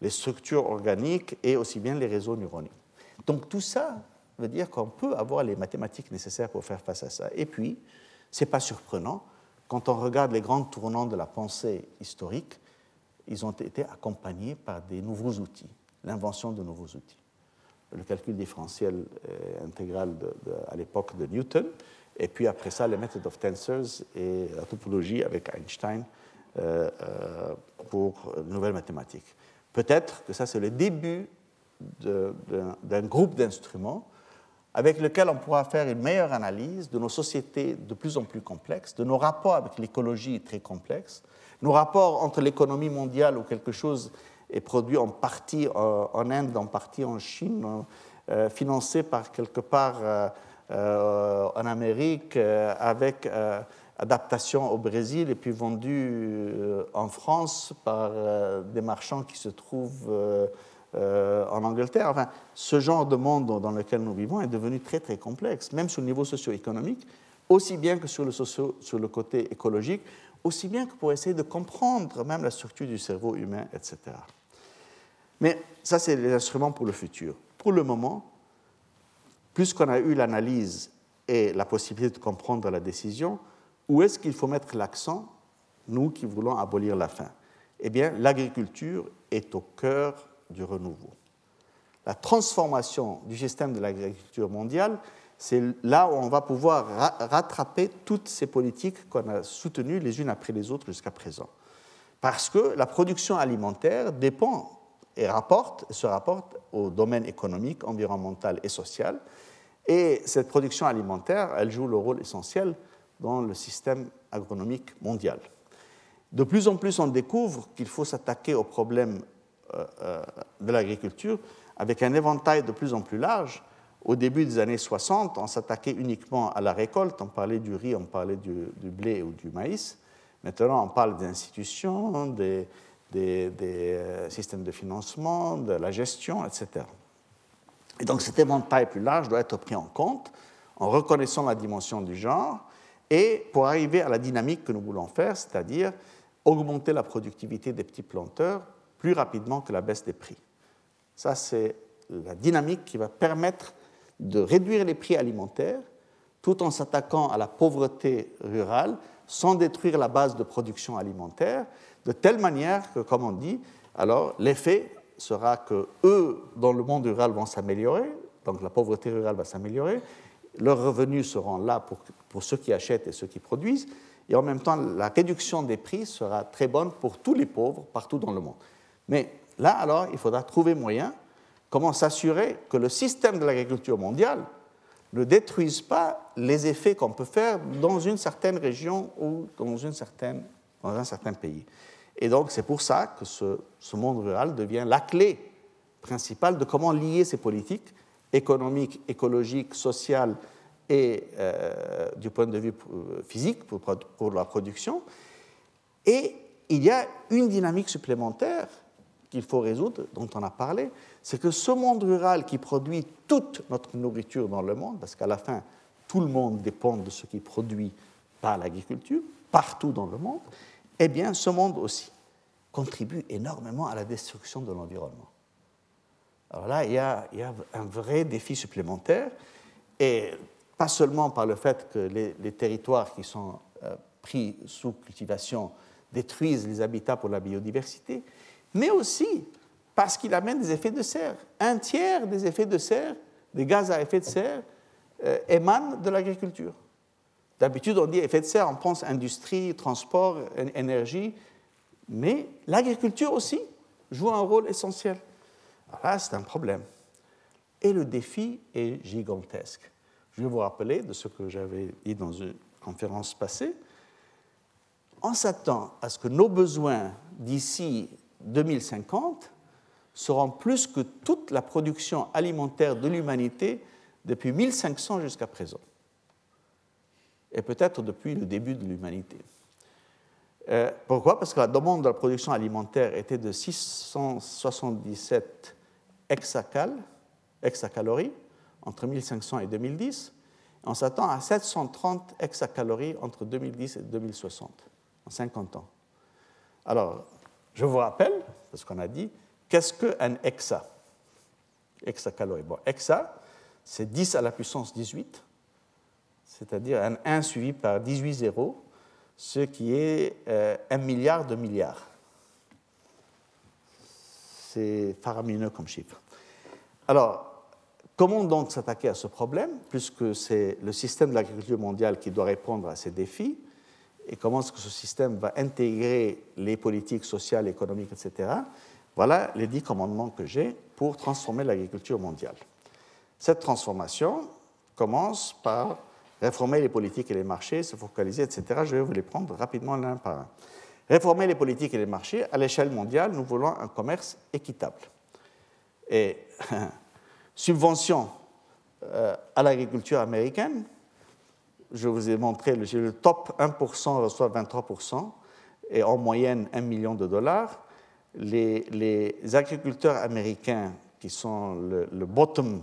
les structures organiques et aussi bien les réseaux neuroniques. Donc tout ça veut dire qu'on peut avoir les mathématiques nécessaires pour faire face à ça. Et puis, ce n'est pas surprenant, quand on regarde les grands tournants de la pensée historique, ils ont été accompagnés par des nouveaux outils, l'invention de nouveaux outils. Le calcul différentiel intégral à l'époque de Newton, et puis après ça, les Method of Tensors et la topologie avec Einstein pour nouvelles mathématiques. Peut-être que ça, c'est le début d'un groupe d'instruments avec lequel on pourra faire une meilleure analyse de nos sociétés de plus en plus complexes, de nos rapports avec l'écologie très complexes, nos rapports entre l'économie mondiale où quelque chose est produit en partie en Inde, en partie en Chine, euh, financé par quelque part euh, euh, en Amérique, avec adaptation au Brésil et puis vendu en France par des marchands qui se trouvent euh, en Angleterre. Enfin, ce genre de monde dans lequel nous vivons est devenu très très complexe, même sur le niveau socio-économique, aussi bien que sur le côté écologique, aussi bien que pour essayer de comprendre même la structure du cerveau humain, etc. Mais ça, c'est les instruments pour le futur. Pour le moment, plus qu'on a eu l'analyse et la possibilité de comprendre la décision, où est-ce qu'il faut mettre l'accent, nous qui voulons abolir la faim? Eh bien, l'agriculture est au cœur du renouveau. La transformation du système de l'agriculture mondiale, c'est là où on va pouvoir rattraper toutes ces politiques qu'on a soutenues les unes après les autres jusqu'à présent. Parce que la production alimentaire dépend et se rapporte au domaine économique, environnemental et social. Et cette production alimentaire, elle joue le rôle essentiel dans le système agronomique mondial. De plus en plus, on découvre qu'il faut s'attaquer aux problèmes euh, euh, de l'agriculture avec un éventail de plus en plus large. Au début des années 60, on s'attaquait uniquement à la récolte, on parlait du riz, on parlait du, blé ou du maïs. Maintenant, on parle des institutions, des, euh, systèmes de financement, de la gestion, etc. Et donc cet éventail plus large doit être pris en compte en reconnaissant la dimension du genre et pour arriver à la dynamique que nous voulons faire, c'est-à-dire augmenter la productivité des petits planteurs plus rapidement que la baisse des prix. Ça, c'est la dynamique qui va permettre de réduire les prix alimentaires tout en s'attaquant à la pauvreté rurale sans détruire la base de production alimentaire, de telle manière que, comme on dit, alors l'effet sera que eux, dans le monde rural, vont s'améliorer, donc la pauvreté rurale va s'améliorer, leurs revenus seront là pour, ceux qui achètent et ceux qui produisent, et en même temps, la réduction des prix sera très bonne pour tous les pauvres partout dans le monde. Mais là, alors, il faudra trouver moyen comment s'assurer que le système de l'agriculture mondiale ne détruise pas les effets qu'on peut faire dans une certaine région ou dans un certain pays. Et donc, c'est pour ça que ce, monde rural devient la clé principale de comment lier ces politiques économiques, écologiques, sociales et euh, du point de vue euh, physique pour la production. Et il y a une dynamique supplémentaire qu'il faut résoudre, dont on a parlé, c'est que ce monde rural qui produit toute notre nourriture dans le monde, parce qu'à la fin, tout le monde dépend de ce qui est produit par l'agriculture, partout dans le monde, eh bien, ce monde aussi contribue énormément à la destruction de l'environnement. Alors là, il y, a, un vrai défi supplémentaire, et pas seulement par le fait que les, les territoires qui sont euh, pris sous cultivation détruisent les habitats pour la biodiversité, mais aussi parce qu'il amène des effets de serre. Un tiers des effets de serre, des gaz à effet de serre, euh, émanent de l'agriculture. D'habitude, on dit effet de serre, on pense industrie, transport, énergie, mais l'agriculture aussi joue un rôle essentiel. Alors là, c'est un problème. Et le défi est gigantesque. Je vais vous rappeler de ce que j'avais dit dans une conférence passée. On s'attend à ce que nos besoins d'ici 2050 seront plus que toute la production alimentaire de l'humanité depuis 1500 jusqu'à présent, et peut-être depuis le début de l'humanité. Euh, pourquoi? Parce que la demande de la production alimentaire était de 677 hexacal, hexacalories entre 1500 et 2010. On s'attend à 730 hexacalories entre 2010 et 2060, en 50 ans. Alors, je vous rappelle, parce qu'on a dit, qu'est-ce qu'un hexa? Hexacalorie. Bon, hexa, c'est 10 à la puissance 18, c'est-à-dire un 1 suivi par 18 zéros, ce qui est euh, un milliard de milliards. C'est faramineux comme chiffre. Alors, Comment donc s'attaquer à ce problème, puisque c'est le système de l'agriculture mondiale qui doit répondre à ces défis, et comment est-ce que ce système va intégrer les politiques sociales, économiques, etc. Voilà les dix commandements que j'ai pour transformer l'agriculture mondiale. Cette transformation commence par réformer les politiques et les marchés, se focaliser, etc. Je vais vous les prendre rapidement l'un par un. Réformer les politiques et les marchés, à l'échelle mondiale, nous voulons un commerce équitable. Et subvention euh, à l'agriculture américaine, je vous ai montré, le top 1% reçoit 23%, et en moyenne 1 million de dollars. Les, agriculteurs américains, qui sont le, bottom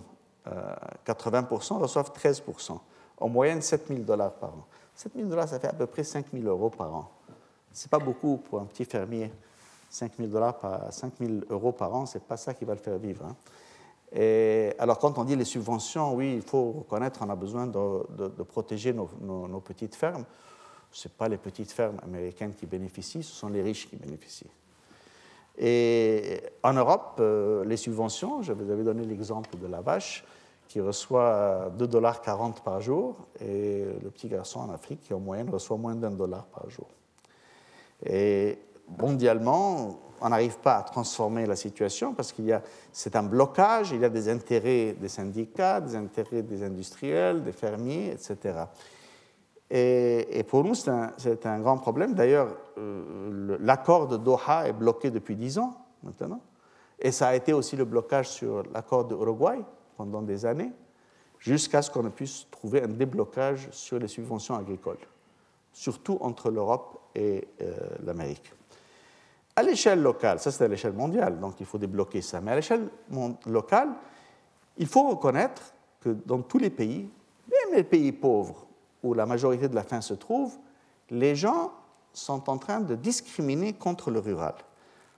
80%, euh, reçoivent 13%, en moyenne 7 000 dollars par an. 7 000 dollars, ça fait à peu près 5 000 euros par an. Ce n'est pas beaucoup pour un petit fermier. 5 000, dollars par, 5 000 euros par an, ce n'est pas ça qui va le faire vivre. Hein. Alors, quand on dit les subventions, oui, il faut reconnaître qu'on a besoin de, protéger nos, petites fermes. Ce pas les petites fermes américaines qui bénéficient, ce sont les riches qui bénéficient. Et en Europe, euh, les subventions, je vous avais donné l'exemple de la vache qui reçoit 2,40 dollars par jour et le petit garçon en Afrique qui en moyenne reçoit moins d'un dollar par jour. Et mondialement, on n'arrive pas à transformer la situation parce qu'il y a, c'est un blocage, il y a des intérêts des syndicats, des intérêts des industriels, des fermiers, etc. Et, pour nous, c'est un, grand problème. D'ailleurs, euh, l'accord de Doha est bloqué depuis dix ans maintenant. Et ça a été aussi le blocage sur l'accord d'Uruguay pendant des années, jusqu'à ce qu'on puisse trouver un déblocage sur les subventions agricoles, surtout entre l'Europe et euh, l'Amérique. À l'échelle locale, ça c'est à l'échelle mondiale, donc il faut débloquer ça, mais à l'échelle locale, il faut reconnaître que dans tous les pays, même les pays pauvres où la majorité de la faim se trouve, les gens sont en train de discriminer contre le rural.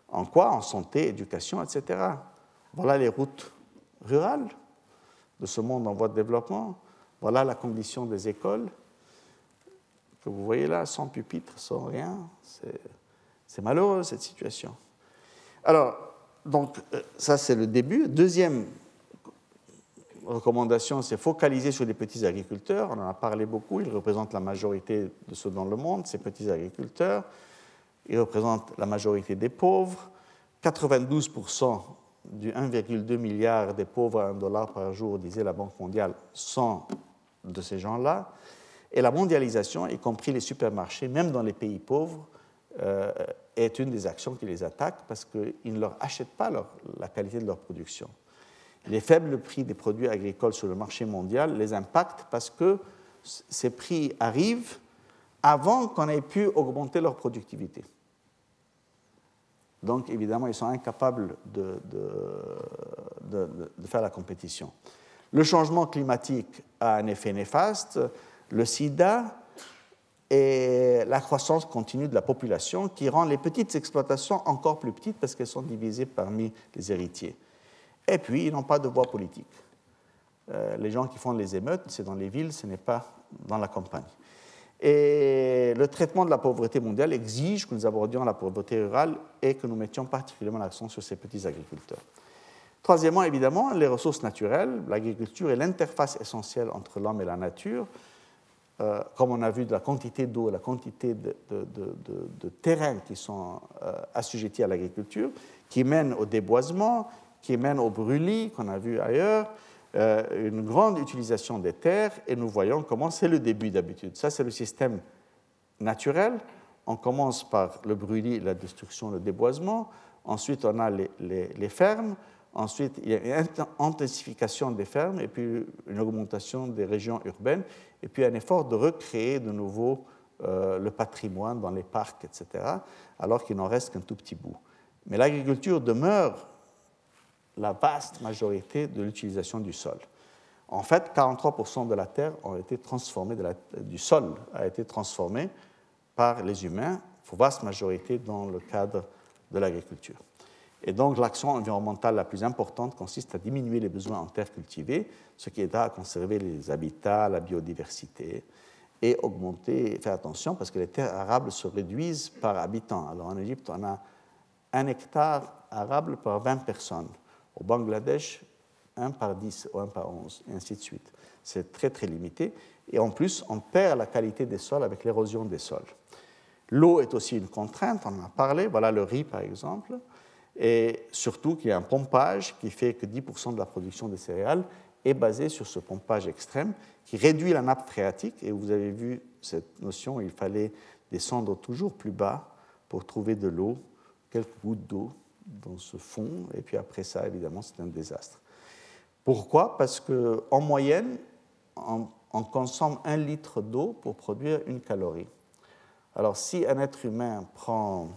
En quoi? En santé, éducation, etc. Voilà les routes rurales de ce monde en voie de développement. Voilà la condition des écoles que vous voyez là, sans pupitre, sans rien. C'est malheureux cette situation. Alors, donc, euh, ça c'est le début. Deuxième recommandation, c'est focaliser sur les petits agriculteurs. On en a parlé beaucoup. Ils représentent la majorité de ceux dans le monde, ces petits agriculteurs. Ils représentent la majorité des pauvres. 92% du 1,2 milliard des pauvres à 1 dollar par jour, disait la Banque mondiale, sont de ces gens-là. Et la mondialisation, y compris les supermarchés, même dans les pays pauvres, euh, est une des actions qui les attaque parce qu'ils ne leur achètent pas la qualité de leur production. Les faibles prix des produits agricoles sur le marché mondial les impactent parce que ces prix arrivent avant qu'on ait pu augmenter leur productivité. Donc, évidemment, ils sont incapables de, faire la compétition. Le changement climatique a un effet néfaste. Le sida et la croissance continue de la population qui rend les petites exploitations encore plus petites parce qu'elles sont divisées parmi les héritiers. Et puis, ils n'ont pas de voix politique. Euh, les gens qui font les émeutes, c'est dans les villes, ce n'est pas dans la campagne. Et le traitement de la pauvreté mondiale exige que nous abordions la pauvreté rurale et que nous mettions particulièrement l'accent sur ces petits agriculteurs. Troisièmement, évidemment, les ressources naturelles. L'agriculture est l'interface essentielle entre l'homme et la nature. Euh, comme on a vu de la quantité d'eau, la quantité de, de, terrains qui sont euh, assujettis à l'agriculture, qui mènent au déboisement, qui mènent au brûlis qu'on a vu ailleurs, une grande utilisation des terres et nous voyons comment c'est le début d'habitude. Ça, c'est le système naturel. On commence par le brûlis, la destruction, le déboisement. Ensuite, on a les, les, fermes. Ensuite, il y a une intensification des fermes et puis une augmentation des régions urbaines. Et puis un effort de recréer de nouveau euh, le patrimoine dans les parcs, etc., alors qu'il n'en reste qu'un tout petit bout. Mais l'agriculture demeure la vaste majorité de l'utilisation du sol. En fait, 43% de la terre ont été transformée, du sol a été transformé par les humains, vaste majorité dans le cadre de l'agriculture. Et donc l'action environnementale la plus importante consiste à diminuer les besoins en terre cultivée, ce qui aidera à conserver les habitats, la biodiversité, et augmenter, faire attention, parce que les terres arables se réduisent par habitant. Alors en Égypte, on a un hectare arable par 20 personnes. Au Bangladesh, 1 par 10 ou 1 par 11, et ainsi de suite. C'est très très limité. Et en plus, on perd la qualité des sols avec l'érosion des sols. L'eau est aussi une contrainte, on en a parlé. Voilà le riz par exemple. Et surtout qu'il y a un pompage qui fait que 10% de la production des céréales est basé sur ce pompage extrême qui réduit la nappe phréatique. Et vous avez vu cette notion, il fallait descendre toujours plus bas pour trouver de l'eau, quelques gouttes d'eau dans ce fond. Et puis après ça, évidemment, c'est un désastre. Pourquoi? Parce qu'en moyenne, on, consomme un litre d'eau pour produire une calorie. Alors si un être humain prend,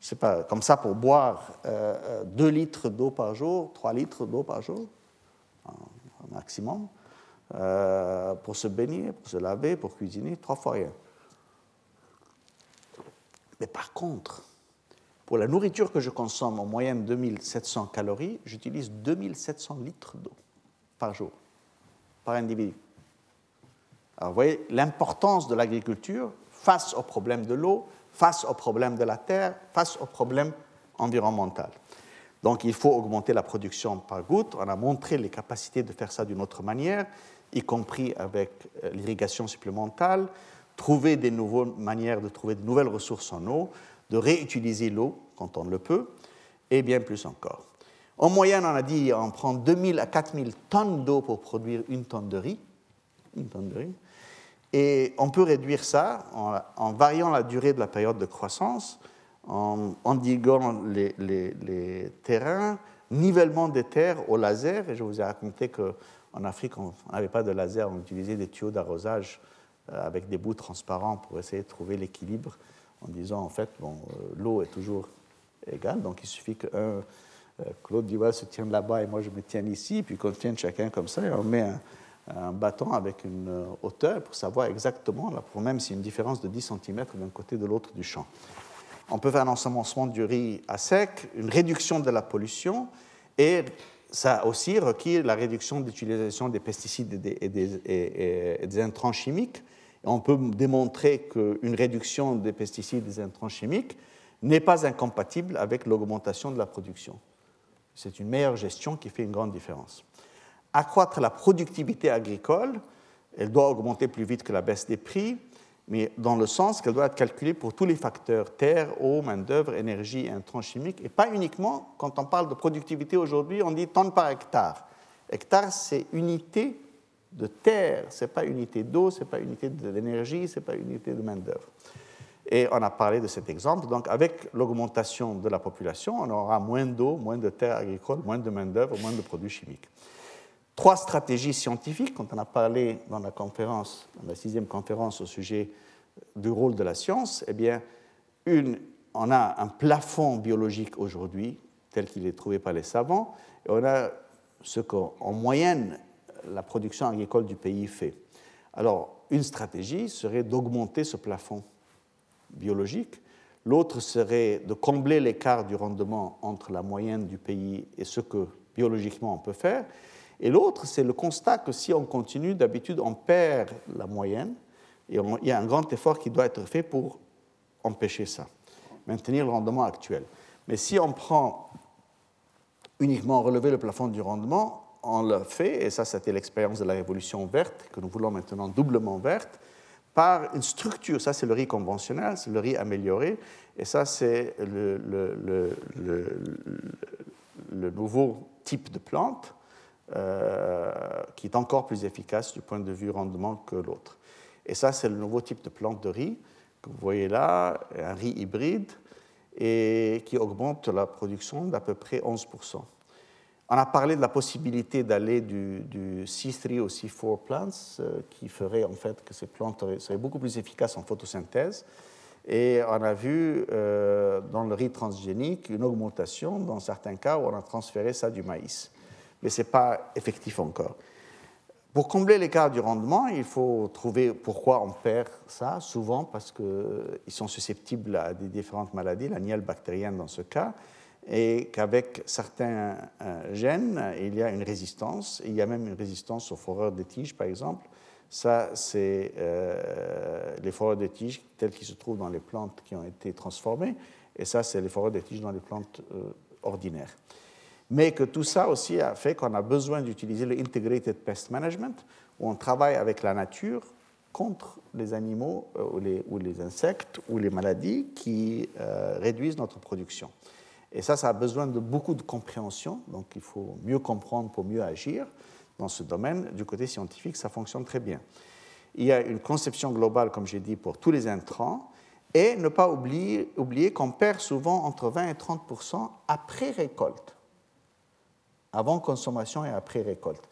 je sais pas, comme ça pour boire euh, 2 euh, litres d'eau par jour, 3 litres d'eau par jour, maximum, euh, pour se baigner, pour se laver, pour cuisiner, trois fois rien. Mais par contre, pour la nourriture que je consomme en moyenne 2700 calories, j'utilise 2700 litres d'eau par jour, par individu. Alors vous voyez l'importance de l'agriculture face au problème de l'eau, face au problème de la terre, face au problème environnemental. Donc il faut augmenter la production par goutte. On a montré les capacités de faire ça d'une autre manière y compris avec euh, l'irrigation supplémentaire, trouver des nouvelles manières de trouver de nouvelles ressources en eau, de réutiliser l'eau quand on le peut, et bien plus encore. En moyenne, on a dit on prend 2000 à 4000 tonnes d'eau pour produire une tonne de riz. Une tonne de riz. Et on peut réduire ça en, variant la durée de la période de croissance, en endiguant les, les, terrains, nivellement des terres au laser. Et je vous ai raconté que en Afrique, on n'avait pas de laser, on utilisait des tuyaux d'arrosage euh, avec des bouts transparents pour essayer de trouver l'équilibre en disant en fait, bon, euh, l'eau est toujours égale, donc il suffit que euh, Claude Duval se tienne là-bas et moi je me tienne ici, puis qu'on tienne chacun comme ça et on met un, bâton avec une hauteur pour savoir exactement, là, pour même a une différence de 10 cm d'un côté de l'autre du champ. On peut faire un ensemencement du riz à sec, une réduction de la pollution et ça aussi requis la réduction d'utilisation des pesticides et des, intrants chimiques. On peut démontrer qu'une réduction des pesticides et des intrants chimiques n'est pas incompatible avec l'augmentation de la production. C'est une meilleure gestion qui fait une grande différence. Accroître la productivité agricole, elle doit augmenter plus vite que la baisse des prix mais dans le sens qu'elle doit être calculée pour tous les facteurs, terre, eau, main-d'œuvre, énergie, intrants chimiques, et pas uniquement, quand on parle de productivité aujourd'hui, on dit tonnes par hectare. Hectare, c'est unité de terre, ce n'est pas unité d'eau, ce n'est pas unité d'énergie, ce n'est pas unité de main-d'œuvre. Et on a parlé de cet exemple. Donc, avec l'augmentation de la population, on aura moins d'eau, moins de terres agricoles, moins de main-d'œuvre, moins de produits chimiques trois stratégies scientifiques, quand on a parlé dans la conférence, dans la sixième conférence au sujet du rôle de la science, eh bien, une, on a un plafond biologique aujourd'hui, tel qu'il est trouvé par les savants, et on a ce qu'en moyenne la production agricole du pays fait. Alors, une stratégie serait d'augmenter ce plafond biologique. L'autre serait de combler l'écart du rendement entre la moyenne du pays et ce que biologiquement on peut faire. Et l'autre, c'est le constat que si on continue, d'habitude, on perd la moyenne, et il y a un grand effort qui doit être fait pour empêcher ça, maintenir le rendement actuel. Mais si on prend uniquement relever le plafond du rendement, on le fait, et ça c'était l'expérience de la révolution verte, que nous voulons maintenant doublement verte, par une structure. Ça c'est le riz conventionnel, c'est le riz amélioré, et ça c'est le nouveau type de plante euh, qui est encore plus efficace du point de vue rendement que l'autre. Et ça, c'est le nouveau type de plante de riz que vous voyez là, un riz hybride, et qui augmente la production d'à peu près 11%. On a parlé de la possibilité d'aller du, C3 au C4 plants, euh, qui ferait en fait que ces plantes seraient beaucoup plus efficaces en photosynthèse. Et on a vu euh, dans le riz transgénique une augmentation dans certains cas où on a transféré ça du maïs mais ce n'est pas effectif encore. Pour combler l'écart du rendement, il faut trouver pourquoi on perd ça, souvent parce qu'ils sont susceptibles à des différentes maladies, la bactérienne dans ce cas, et qu'avec certains euh, gènes, il y a une résistance, il y a même une résistance aux foreurs de tiges, par exemple. Ça, c'est euh, les foreurs de tiges telles qu'ils se trouvent dans les plantes qui ont été transformées, et ça, c'est les foreurs de tiges dans les plantes euh, ordinaires. Mais que tout ça aussi a fait qu'on a besoin d'utiliser le Integrated Pest Management, où on travaille avec la nature contre les animaux ou, les, insectes ou les maladies qui réduisent notre production. Et ça, ça a besoin de beaucoup de compréhension, donc il faut mieux comprendre pour mieux agir dans ce domaine. Du côté scientifique, ça fonctionne très bien. Il y a une conception globale, comme j'ai dit, pour tous les intrants, et ne pas oublier, qu'on perd souvent entre 20 et 30% après récolte, avant consommation et après récolte.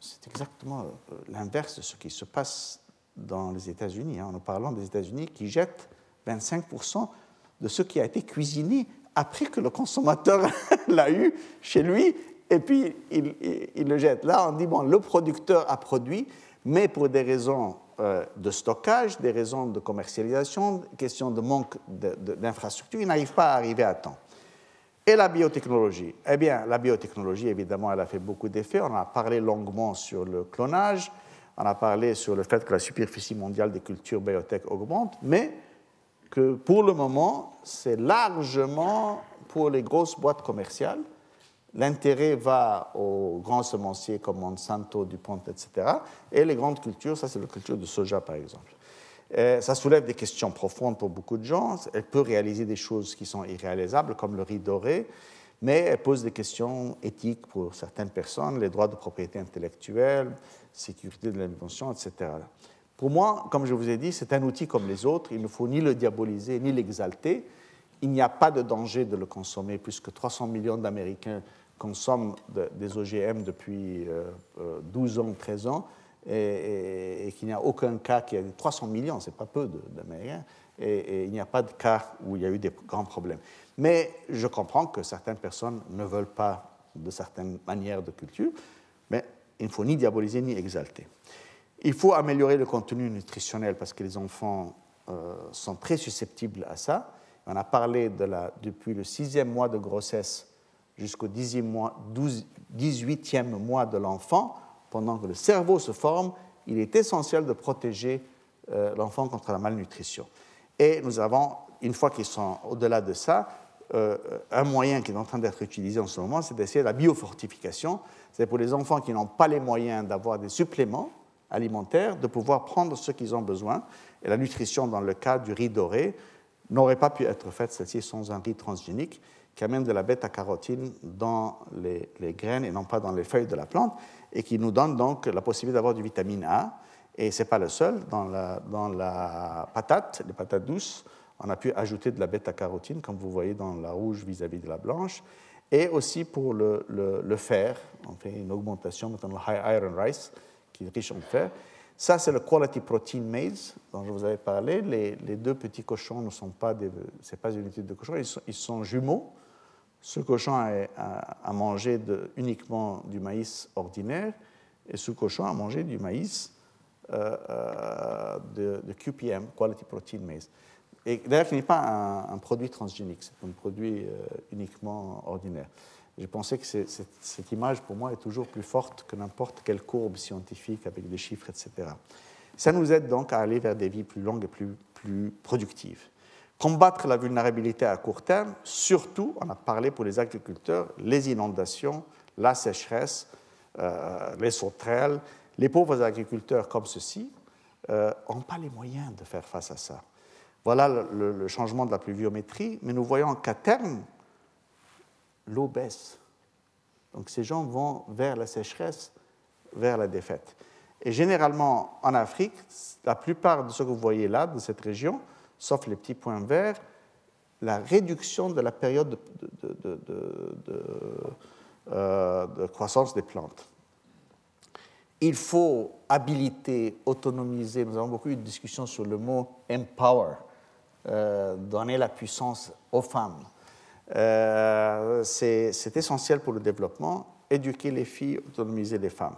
C'est exactement euh, l'inverse de ce qui se passe dans les États-Unis. Hein. Nous parlons des États-Unis qui jettent 25% de ce qui a été cuisiné après que le consommateur l'a eu chez lui, et puis il, le jette. Là, on dit, bon, le producteur a produit, mais pour des raisons euh, de stockage, des raisons de commercialisation, questions de manque d'infrastructures, il n'arrive pas à arriver à temps. Et la biotechnologie Eh bien, la biotechnologie, évidemment, elle a fait beaucoup d'effets. On a parlé longuement sur le clonage, on a parlé sur le fait que la superficie mondiale des cultures biotech augmente, mais que pour le moment, c'est largement pour les grosses boîtes commerciales. L'intérêt va aux grands semenciers comme Monsanto, DuPont, etc. Et les grandes cultures, ça c'est la culture de soja par exemple. ça soulève des questions profondes pour beaucoup de gens. Elle peut réaliser des choses qui sont irréalisables, comme le riz doré, mais elle pose des questions éthiques pour certaines personnes, les droits de propriété intellectuelle, sécurité de l'invention, etc. Pour moi, comme je vous ai dit, c'est un outil comme les autres. Il ne faut ni le diaboliser ni l'exalter. Il n'y a pas de danger de le consommer, puisque 300 millions d'Américains consomment des OGM depuis 12 euh, euh, ans, 13 ans, et, qu'il n'y a aucun cas qui a 300 millions, c'est pas peu d'Américains, et, il n'y a pas de cas où il y a eu des grands problèmes. Mais je comprends que certaines personnes ne veulent pas de certaines manières de culture, mais il ne faut ni diaboliser ni exalter. Il faut améliorer le contenu nutritionnel parce que les enfants euh, sont très susceptibles à ça. On a parlé depuis le sixième mois de grossesse jusqu'au 18e mois de l'enfant, pendant que le cerveau se forme, il est essentiel de protéger euh, l'enfant contre la malnutrition. Et nous avons, une fois qu'ils sont au-delà de ça, euh, un moyen qui est en train d'être utilisé en ce moment, c'est d'essayer la biofortification. C'est pour les enfants qui n'ont pas les moyens d'avoir des suppléments, alimentaire, de pouvoir prendre ce qu'ils ont besoin. Et la nutrition, dans le cas du riz doré, n'aurait pas pu être faite, celle-ci, sans un riz transgénique qui amène de la bêta-carotine dans les, graines et non pas dans les feuilles de la plante, et qui nous donne donc la possibilité d'avoir du vitamine A. Et ce n'est pas le seul. Dans la, dans la patate, les patates douces, on a pu ajouter de la bêta-carotine, comme vous voyez dans la rouge vis-à-vis de la blanche. Et aussi pour le, le, le fer, on fait une augmentation, maintenant le high iron rice, qui riche en fer. Ça, c'est le Quality Protein Maize dont je vous avais parlé. Les, deux petits cochons ne sont pas des, c'est pas une étude de cochons, ils sont, jumeaux. Ce cochon a, mangé uniquement du maïs ordinaire et ce cochon a mangé du maïs euh, euh, de, QPM, Quality Protein Maize. Et d'ailleurs, ce n'est pas un, produit transgénique, c'est un produit euh, uniquement ordinaire. J'ai pensé que cette image, pour moi, est toujours plus forte que n'importe quelle courbe scientifique avec des chiffres, etc. Ça nous aide donc à aller vers des vies plus longues et plus, productives. Combattre la vulnérabilité à court terme, surtout, on a parlé pour les agriculteurs, les inondations, la sécheresse, euh, les sauterelles. Les pauvres agriculteurs comme ceux-ci n'ont euh, pas les moyens de faire face à ça. Voilà le changement de la pluviométrie, mais nous voyons qu'à terme, l'eau baisse. Donc ces gens vont vers la sécheresse, vers la défaite. Et généralement, en Afrique, la plupart de ce que vous voyez là, de cette région, sauf les petits points verts, la réduction de la période de, euh, croissance des plantes. Il faut habiliter, autonomiser. Nous avons beaucoup eu de discussions sur le mot empower, euh, donner la puissance aux femmes. Euh, c'est essentiel pour le développement, éduquer les filles, autonomiser les femmes.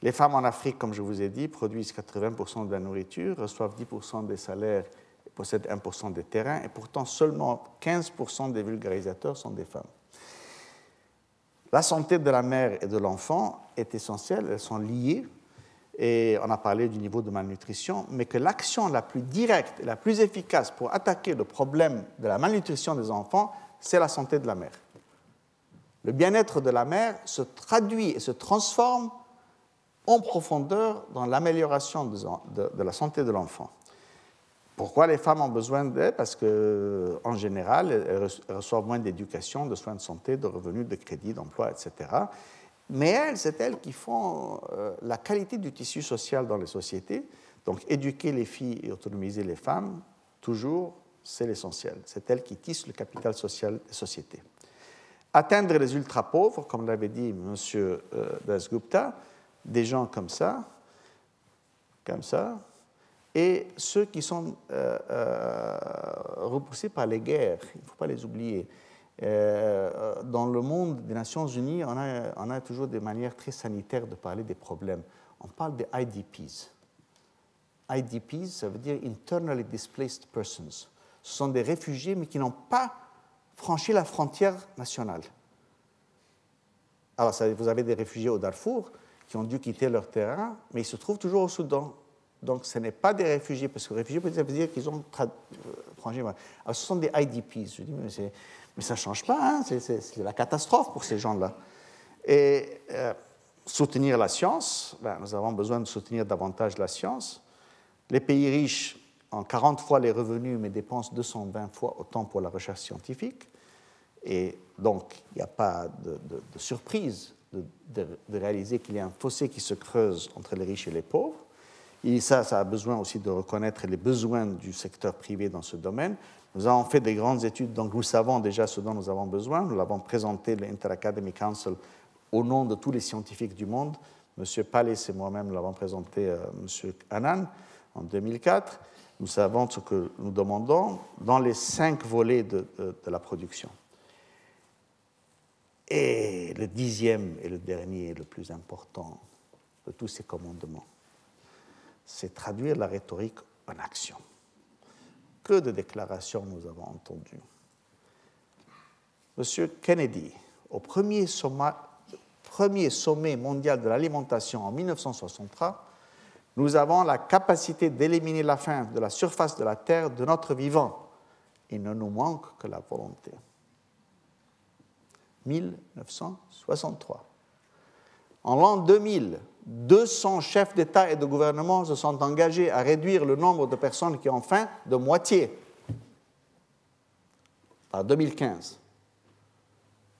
Les femmes en Afrique, comme je vous ai dit, produisent 80% de la nourriture, reçoivent 10% des salaires possèdent 1% des terrains, et pourtant seulement 15% des vulgarisateurs sont des femmes. La santé de la mère et de l'enfant est essentielle, elles sont liées, et on a parlé du niveau de malnutrition, mais que l'action la plus directe et la plus efficace pour attaquer le problème de la malnutrition des enfants, c'est la santé de la mère. Le bien-être de la mère se traduit et se transforme en profondeur dans l'amélioration de, la santé de l'enfant. Pourquoi les femmes ont besoin d'aide? Parce qu'en général, elles reçoivent moins d'éducation, de soins de santé, de revenus, de crédits, d'emploi, etc. Mais elles, c'est elles qui font euh, la qualité du tissu social dans les sociétés. Donc éduquer les filles et autonomiser les femmes, toujours, c'est l'essentiel. C'est elles qui tissent le capital social des sociétés. Atteindre les ultra-pauvres, comme l'avait dit M. Euh, Dasgupta, des gens comme ça, comme ça, et ceux qui sont euh, repoussés par les guerres, il ne faut pas les oublier. Euh, dans le monde des Nations Unies, on a, on a, toujours des manières très sanitaires de parler des problèmes. On parle des IDPs. IDPs, ça veut dire Internally Displaced Persons. Ce sont des réfugiés, mais qui n'ont pas franchi la frontière nationale. Alors, vous avez des réfugiés au Darfour qui ont dû quitter leur terrain, mais ils se trouvent toujours au Soudan. Donc, ce n'est pas des réfugiés, parce que réfugiés, ça veut dire qu'ils ont euh, franchi. Alors, ce sont des IDPs. Je dis, mais ça ne change pas, hein. c'est la catastrophe pour ces gens-là. Et euh, soutenir la science, ben, nous avons besoin de soutenir davantage la science. Les pays riches ont 40 fois les revenus, mais dépensent 220 fois autant pour la recherche scientifique. Et donc, il n'y a pas de, surprise de, réaliser qu'il y a un fossé qui se creuse entre les riches et les pauvres. Et ça, ça a besoin aussi de reconnaître les besoins du secteur privé dans ce domaine. Nous avons fait des grandes études, donc nous savons déjà ce dont nous avons besoin. Nous l'avons présenté, l'Inter Academy Council, au nom de tous les scientifiques du monde. M. Palais et moi-même l'avons présenté à M. Annan en 2004. Nous savons ce que nous demandons dans les cinq volets de, la production. Et le dixième et le dernier, le plus important de tous ces commandements, c'est traduire la rhétorique en action que de déclarations nous avons entendues. Monsieur Kennedy, au premier sommet mondial de l'alimentation en 1963, nous avons la capacité d'éliminer la faim de la surface de la Terre de notre vivant. Il ne nous manque que la volonté. 1963. En l'an 2000, 200 chefs d'État et de gouvernement se sont engagés à réduire le nombre de personnes qui ont faim de moitié par 2015.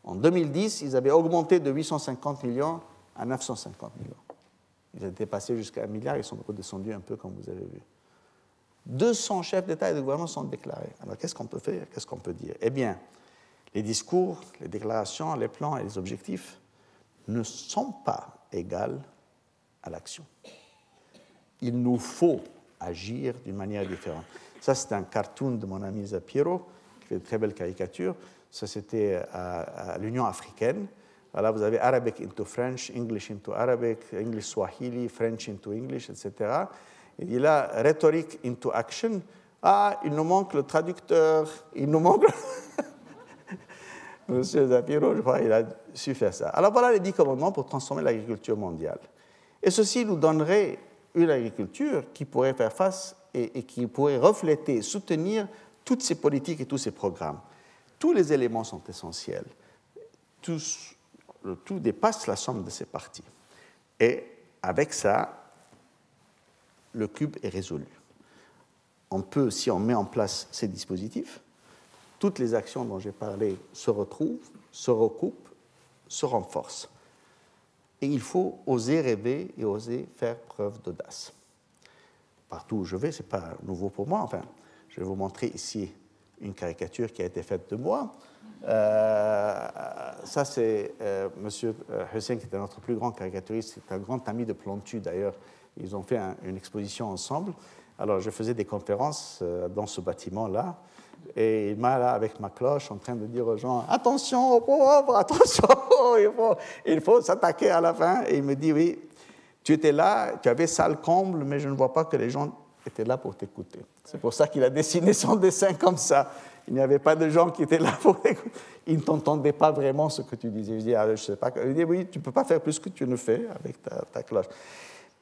En 2010, ils avaient augmenté de 850 millions à 950 millions. Ils étaient passés jusqu'à un milliard, ils sont redescendus un peu comme vous avez vu. 200 chefs d'État et de gouvernement sont déclarés. Alors qu'est-ce qu'on peut faire? Qu'est-ce qu'on peut dire? Eh bien, les discours, les déclarations, les plans et les objectifs ne sont pas égaux à l'action. Il nous faut agir d'une manière différente. Ça, c'est un cartoon de mon ami Zapiero, qui fait de très belles caricatures. Ça, c'était à, l'Union africaine. Là, vous avez Arabic into French, English into Arabic, English Swahili, French into English, etc. Il dit là, rhétorique into action. Ah, il nous manque le traducteur, il nous manque. Monsieur Zapiero, je crois, il a su faire ça. Alors voilà les dix commandements pour transformer l'agriculture mondiale. Et ceci nous donnerait une agriculture qui pourrait faire face et, qui pourrait refléter, soutenir toutes ces politiques et tous ces programmes. Tous les éléments sont essentiels. Tout, tout dépasse la somme de ces parties. Et avec ça, le cube est résolu. On peut, si on met en place ces dispositifs, toutes les actions dont j'ai parlé se retrouvent, se recoupent, se renforcent. Et il faut oser rêver et oser faire preuve d'audace. Partout où je vais, ce n'est pas nouveau pour moi. Enfin, je vais vous montrer ici une caricature qui a été faite de moi. Euh, ça, c'est euh, M. Euh, Hussein, qui était notre plus grand caricaturiste. C'est un grand ami de Plantu, d'ailleurs. Ils ont fait une exposition ensemble. Alors, je faisais des conférences dans ce bâtiment-là. Et il m'a là avec ma cloche en train de dire aux gens Attention aux pauvres, attention, il faut, il faut s'attaquer à la fin. Et il me dit Oui, tu étais là, tu avais ça le comble, mais je ne vois pas que les gens étaient là pour t'écouter. C'est pour ça qu'il a dessiné son dessin comme ça. Il n'y avait pas de gens qui étaient là pour t'écouter. Ils ne t'entendaient pas vraiment ce que tu disais. Je dis ah, sais pas. Il dit Oui, tu ne peux pas faire plus que tu ne fais avec ta, ta cloche.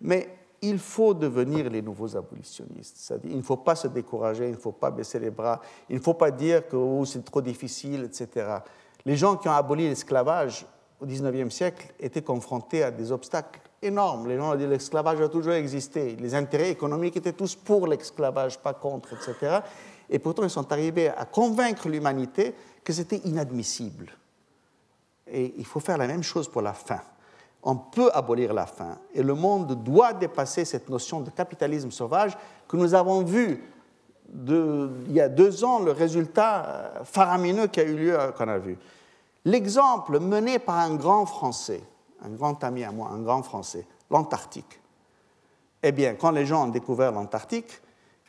Mais il faut devenir les nouveaux abolitionnistes. il ne faut pas se décourager, il ne faut pas baisser les bras, il ne faut pas dire que oh, c'est trop difficile, etc. Les gens qui ont aboli l'esclavage au XIXe siècle étaient confrontés à des obstacles énormes. Les gens ont dit l'esclavage a toujours existé. Les intérêts économiques étaient tous pour l'esclavage, pas contre, etc. Et pourtant, ils sont arrivés à convaincre l'humanité que c'était inadmissible. Et il faut faire la même chose pour la faim. On peut abolir la faim. Et le monde doit dépasser cette notion de capitalisme sauvage que nous avons vu il y a deux ans, le résultat faramineux qui a eu lieu, qu'on a vu. L'exemple mené par un grand Français, un grand ami à moi, un grand Français, l'Antarctique. Eh bien, quand les gens ont découvert l'Antarctique,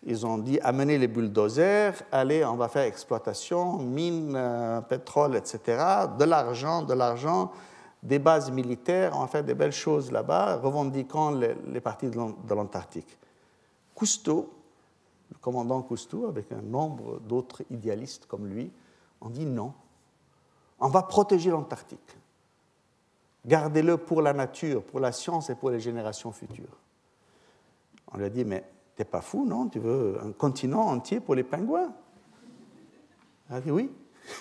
ils ont dit amenez les bulldozers, allez, on va faire exploitation, mine, euh, pétrole, etc. De l'argent, de l'argent, des bases militaires, on va faire des belles choses là-bas, revendiquant les, parties de l'Antarctique. Cousteau, le commandant Cousteau, avec un nombre d'autres idéalistes comme lui, ont dit non, on va protéger l'Antarctique. Gardez-le pour la nature, pour la science et pour les générations futures. On lui a dit, mais T'es pas fou, non Tu veux un continent entier pour les pingouins? Elle a dit oui.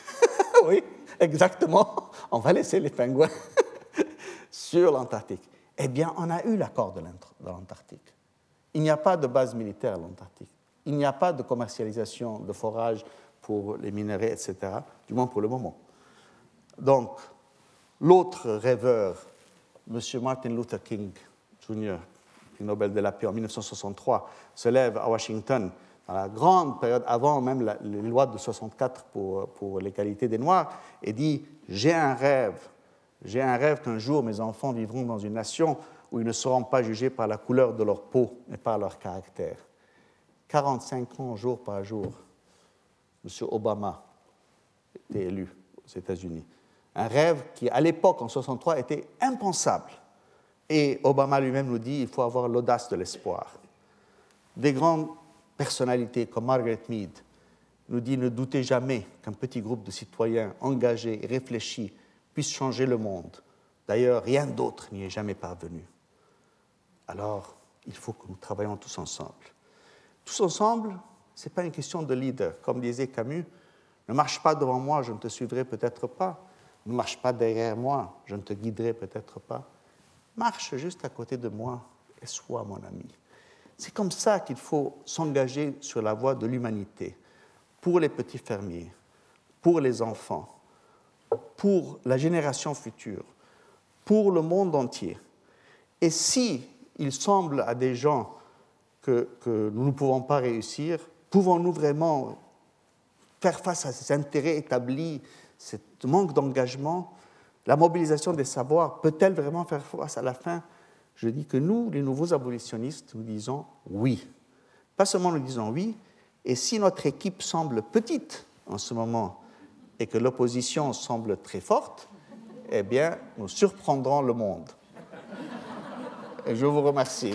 oui, exactement. On va laisser les pingouins sur l'Antarctique. Eh bien, on a eu l'accord de l'Antarctique. Il n'y a pas de base militaire à l'Antarctique. Il n'y a pas de commercialisation de forage pour les minerais, etc., du moins pour le moment. Donc, l'autre rêveur, M. Martin Luther King Jr., prix Nobel de la paix en 1963, se lève à Washington dans la grande période avant même les lois de 64 pour, pour l'égalité des Noirs, et dit J'ai un rêve, j'ai un rêve qu'un jour mes enfants vivront dans une nation où ils ne seront pas jugés par la couleur de leur peau, mais par leur caractère. 45 ans jour par jour, M. Obama était élu aux États-Unis. Un rêve qui, à l'époque, en 63, était impensable. Et Obama lui-même nous dit il faut avoir l'audace de l'espoir. Des grandes personnalités comme Margaret Mead nous dit ne doutez jamais qu'un petit groupe de citoyens engagés et réfléchis puisse changer le monde. D'ailleurs, rien d'autre n'y est jamais parvenu. Alors, il faut que nous travaillions tous ensemble. Tous ensemble, ce n'est pas une question de leader. Comme disait Camus, ne marche pas devant moi, je ne te suivrai peut-être pas. Ne marche pas derrière moi, je ne te guiderai peut-être pas marche juste à côté de moi et sois mon ami. C'est comme ça qu'il faut s'engager sur la voie de l'humanité, pour les petits fermiers, pour les enfants, pour la génération future, pour le monde entier. Et si il semble à des gens que, que nous ne pouvons pas réussir, pouvons-nous vraiment faire face à ces intérêts établis, ce manque d'engagement la mobilisation des savoirs peut-elle vraiment faire face à la fin Je dis que nous, les nouveaux abolitionnistes, nous disons oui. Pas seulement nous disons oui, et si notre équipe semble petite en ce moment et que l'opposition semble très forte, eh bien, nous surprendrons le monde. Et je vous remercie.